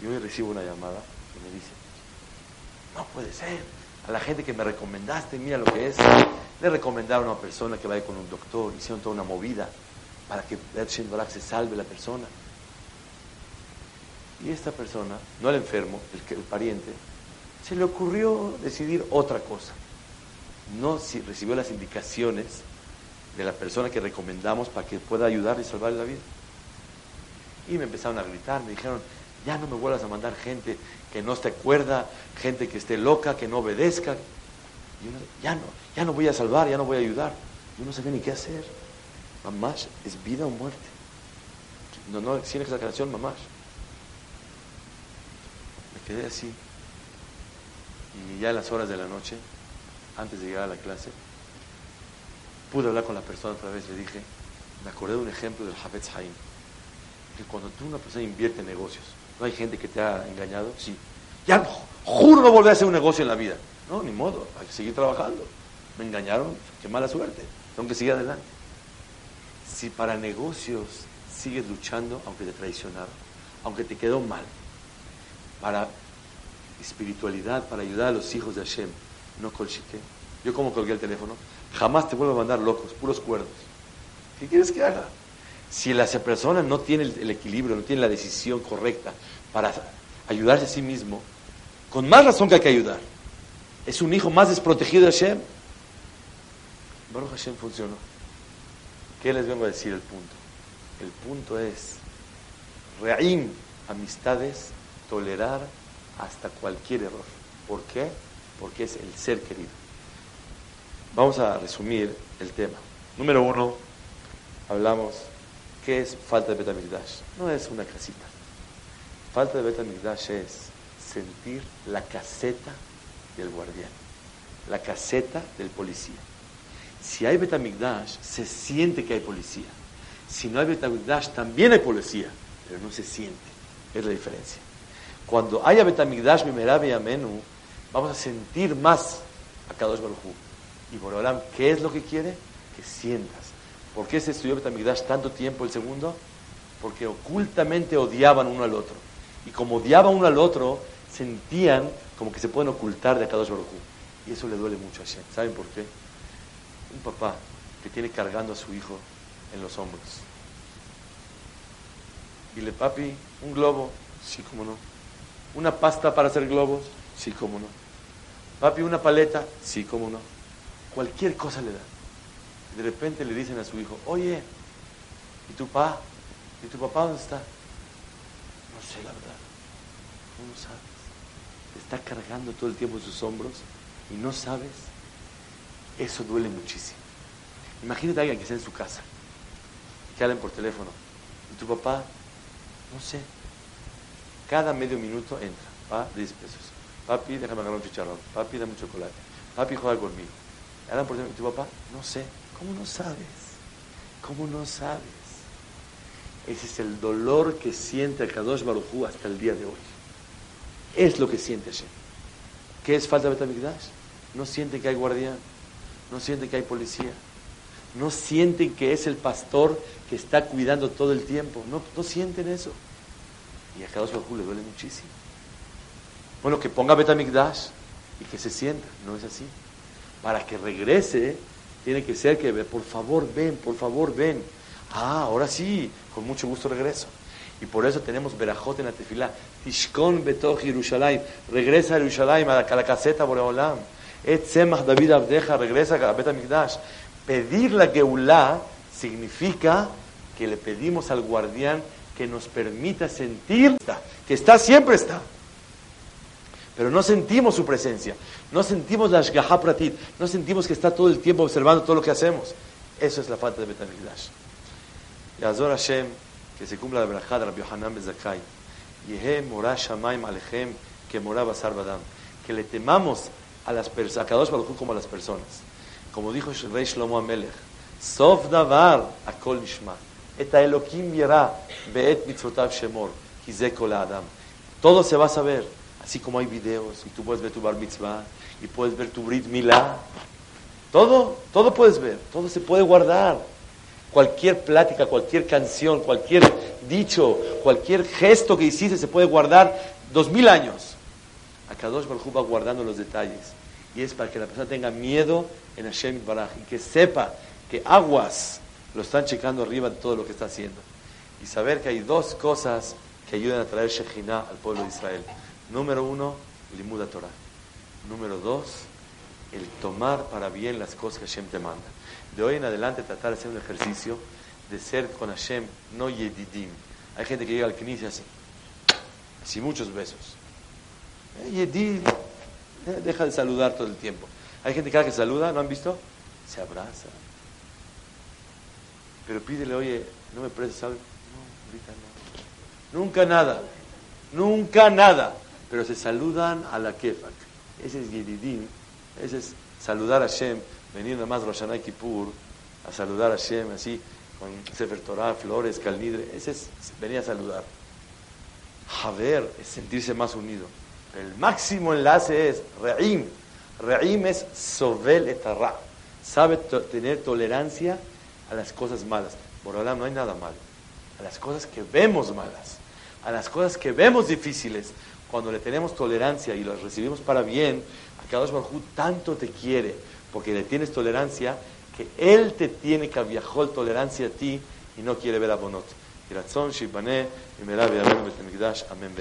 Y hoy recibo una llamada que me dice, no puede ser, a la gente que me recomendaste, mira lo que es. Le recomendaron a una persona que vaya con un doctor, hicieron toda una movida para que se salve la persona. Y esta persona, no el enfermo, el, el pariente, se le ocurrió decidir otra cosa. No recibió las indicaciones de la persona que recomendamos para que pueda ayudar y salvar la vida. Y me empezaron a gritar, me dijeron, ya no me vuelvas a mandar gente que no te acuerda, gente que esté loca, que no obedezca. ya no, ya no voy a salvar, ya no voy a ayudar. Yo no sabía ni qué hacer. Mamás es vida o muerte. No, no, sin exageración, mamás. Me quedé así. Y ya a las horas de la noche, antes de llegar a la clase, pude hablar con la persona otra vez, le dije, me acordé de un ejemplo del Havetz Haim, que cuando tú una persona invierte en negocios, ¿no hay gente que te ha engañado? Sí. Ya juro no volver a hacer un negocio en la vida. No, ni modo, hay que seguir trabajando. Me engañaron, qué mala suerte, tengo que seguir adelante. Si para negocios sigues luchando, aunque te traicionaron, aunque te quedó mal, para espiritualidad, para ayudar a los hijos de Hashem, no colchique. Yo como colgué el teléfono, Jamás te vuelvo a mandar locos, puros cuerdos. ¿Qué quieres que haga? Si la persona no tiene el, equilibrio, no tiene la decisión correcta para ayudarse a sí mismo, con más razón que hay que ayudar. Es un hijo más desprotegido de Hashem. Baruch Hashem funcionó. ¿Qué les vengo a decir el punto? El punto es, reim, amistades, tolerar hasta cualquier error. ¿Por qué? Porque es el ser querido. Vamos a resumir el tema. Número uno, hablamos qué es falta de Betamigdash. No es una casita. Falta de Betamigdash es sentir la caseta del guardián, la caseta del policía. Si hay Betamigdash, se siente que hay policía. Si no hay Betamigdash, también hay policía, pero no se siente. Es la diferencia. Cuando haya Betamigdash, Mimerabe y Amenu, vamos a sentir más a Kadosh Baruj y Borolam, ¿qué es lo que quiere? Que sientas. ¿Por qué se estudió Betamigdash tanto tiempo el segundo? Porque ocultamente odiaban uno al otro. Y como odiaban uno al otro, sentían como que se pueden ocultar de Akadosh Baruj Y eso le duele mucho a Hashem. ¿Saben por qué? Un papá que tiene cargando a su hijo en los hombros. Dile, papi, un globo. Sí, cómo no. Una pasta para hacer globos. Sí, cómo no. Papi, una paleta. Sí, cómo no Cualquier cosa le da. De repente le dicen a su hijo, oye, ¿y tu papá? ¿Y tu papá dónde está? No sé la verdad. ¿Cómo sabes? está cargando todo el tiempo sus hombros y no sabes. Eso duele muchísimo. Imagínate a alguien que está en su casa, que hablen por teléfono. ¿Y tu papá? No sé. Cada medio minuto entra. Va, 10 pesos. Papi, déjame agarrar un chicharrón. Papi, dame un chocolate. Papi, juega conmigo por tu papá, no sé. ¿Cómo no sabes? ¿Cómo no sabes? Ese es el dolor que siente el Kadosh Barujú hasta el día de hoy. Es lo que siente Hashem. ¿Qué es falta de Betamigdash? No siente que hay guardián, no siente que hay policía, no sienten que es el pastor que está cuidando todo el tiempo. No, no sienten eso. Y a Kadosh Baruj le duele muchísimo. Bueno, que ponga Betamikdash y que se sienta. No es así. Para que regrese, tiene que ser que, por favor, ven, por favor, ven. Ah, ahora sí, con mucho gusto regreso. Y por eso tenemos Berajot en la tefilá. Tishkon betoch Yerushalayim. Regresa a Yerushalayim, a la, caseta Boreolam. Et semach David Abdeja, regresa a Betamikdash. Pedir la Geulah significa que le pedimos al guardián que nos permita sentir que está, siempre está. Pero no sentimos su presencia, no sentimos la Shgaha Pratit, no sentimos que está todo el tiempo observando todo lo que hacemos. Eso es la falta de Betamigdash. Y Azor Hashem, que se cumpla la verajá de Rabbi Yohanan Bezakai, Yehe Morah Shamaim Alechem, que moraba Sarvadam, que le temamos a las personas, a como a las personas. Como dijo el rey Shlomo Amelech, Sof Davar Akol Nishma. Todo se va a saber, así como hay videos, y tú puedes ver tu bar mitzvah, y puedes ver tu brit milá. Todo, todo puedes ver, todo se puede guardar. Cualquier plática, cualquier canción, cualquier dicho, cualquier gesto que hiciste se puede guardar dos mil años. Akadosh Baruj va guardando los detalles. Y es para que la persona tenga miedo en Hashem Baraj y que sepa que aguas lo están checando arriba de todo lo que está haciendo. Y saber que hay dos cosas que ayudan a traer Shekhinah al pueblo de Israel. Número uno, Limuda Torah. Número dos, el tomar para bien las cosas que Hashem te manda. De hoy en adelante tratar de hacer un ejercicio de ser con Hashem, no yedidim. Hay gente que llega al Knis y así, así muchos besos. Eh, yedid, eh, deja de saludar todo el tiempo. Hay gente que cada que saluda, ¿no han visto? Se abraza pero pídele, oye, ¿no me prestes algo? No, ahorita no. Nunca nada. Nunca nada. Pero se saludan a la kefak. Ese es Yedidim. Ese es saludar a Hashem. Venir nada más Rosh Kippur a saludar a Hashem así, con Sefer Torah, flores, calnidre. Ese es venir a saludar. Haber es sentirse más unido. El máximo enlace es Re'im. Re'im es Sovel etarra. Sabe tener tolerancia a las cosas malas. Por ahora no hay nada malo. A las cosas que vemos malas, a las cosas que vemos difíciles, cuando le tenemos tolerancia y las recibimos para bien, a Kadosh Baruj tanto te quiere, porque le tienes tolerancia, que Él te tiene que viajar tolerancia a ti y no quiere ver a Bonot. Amén.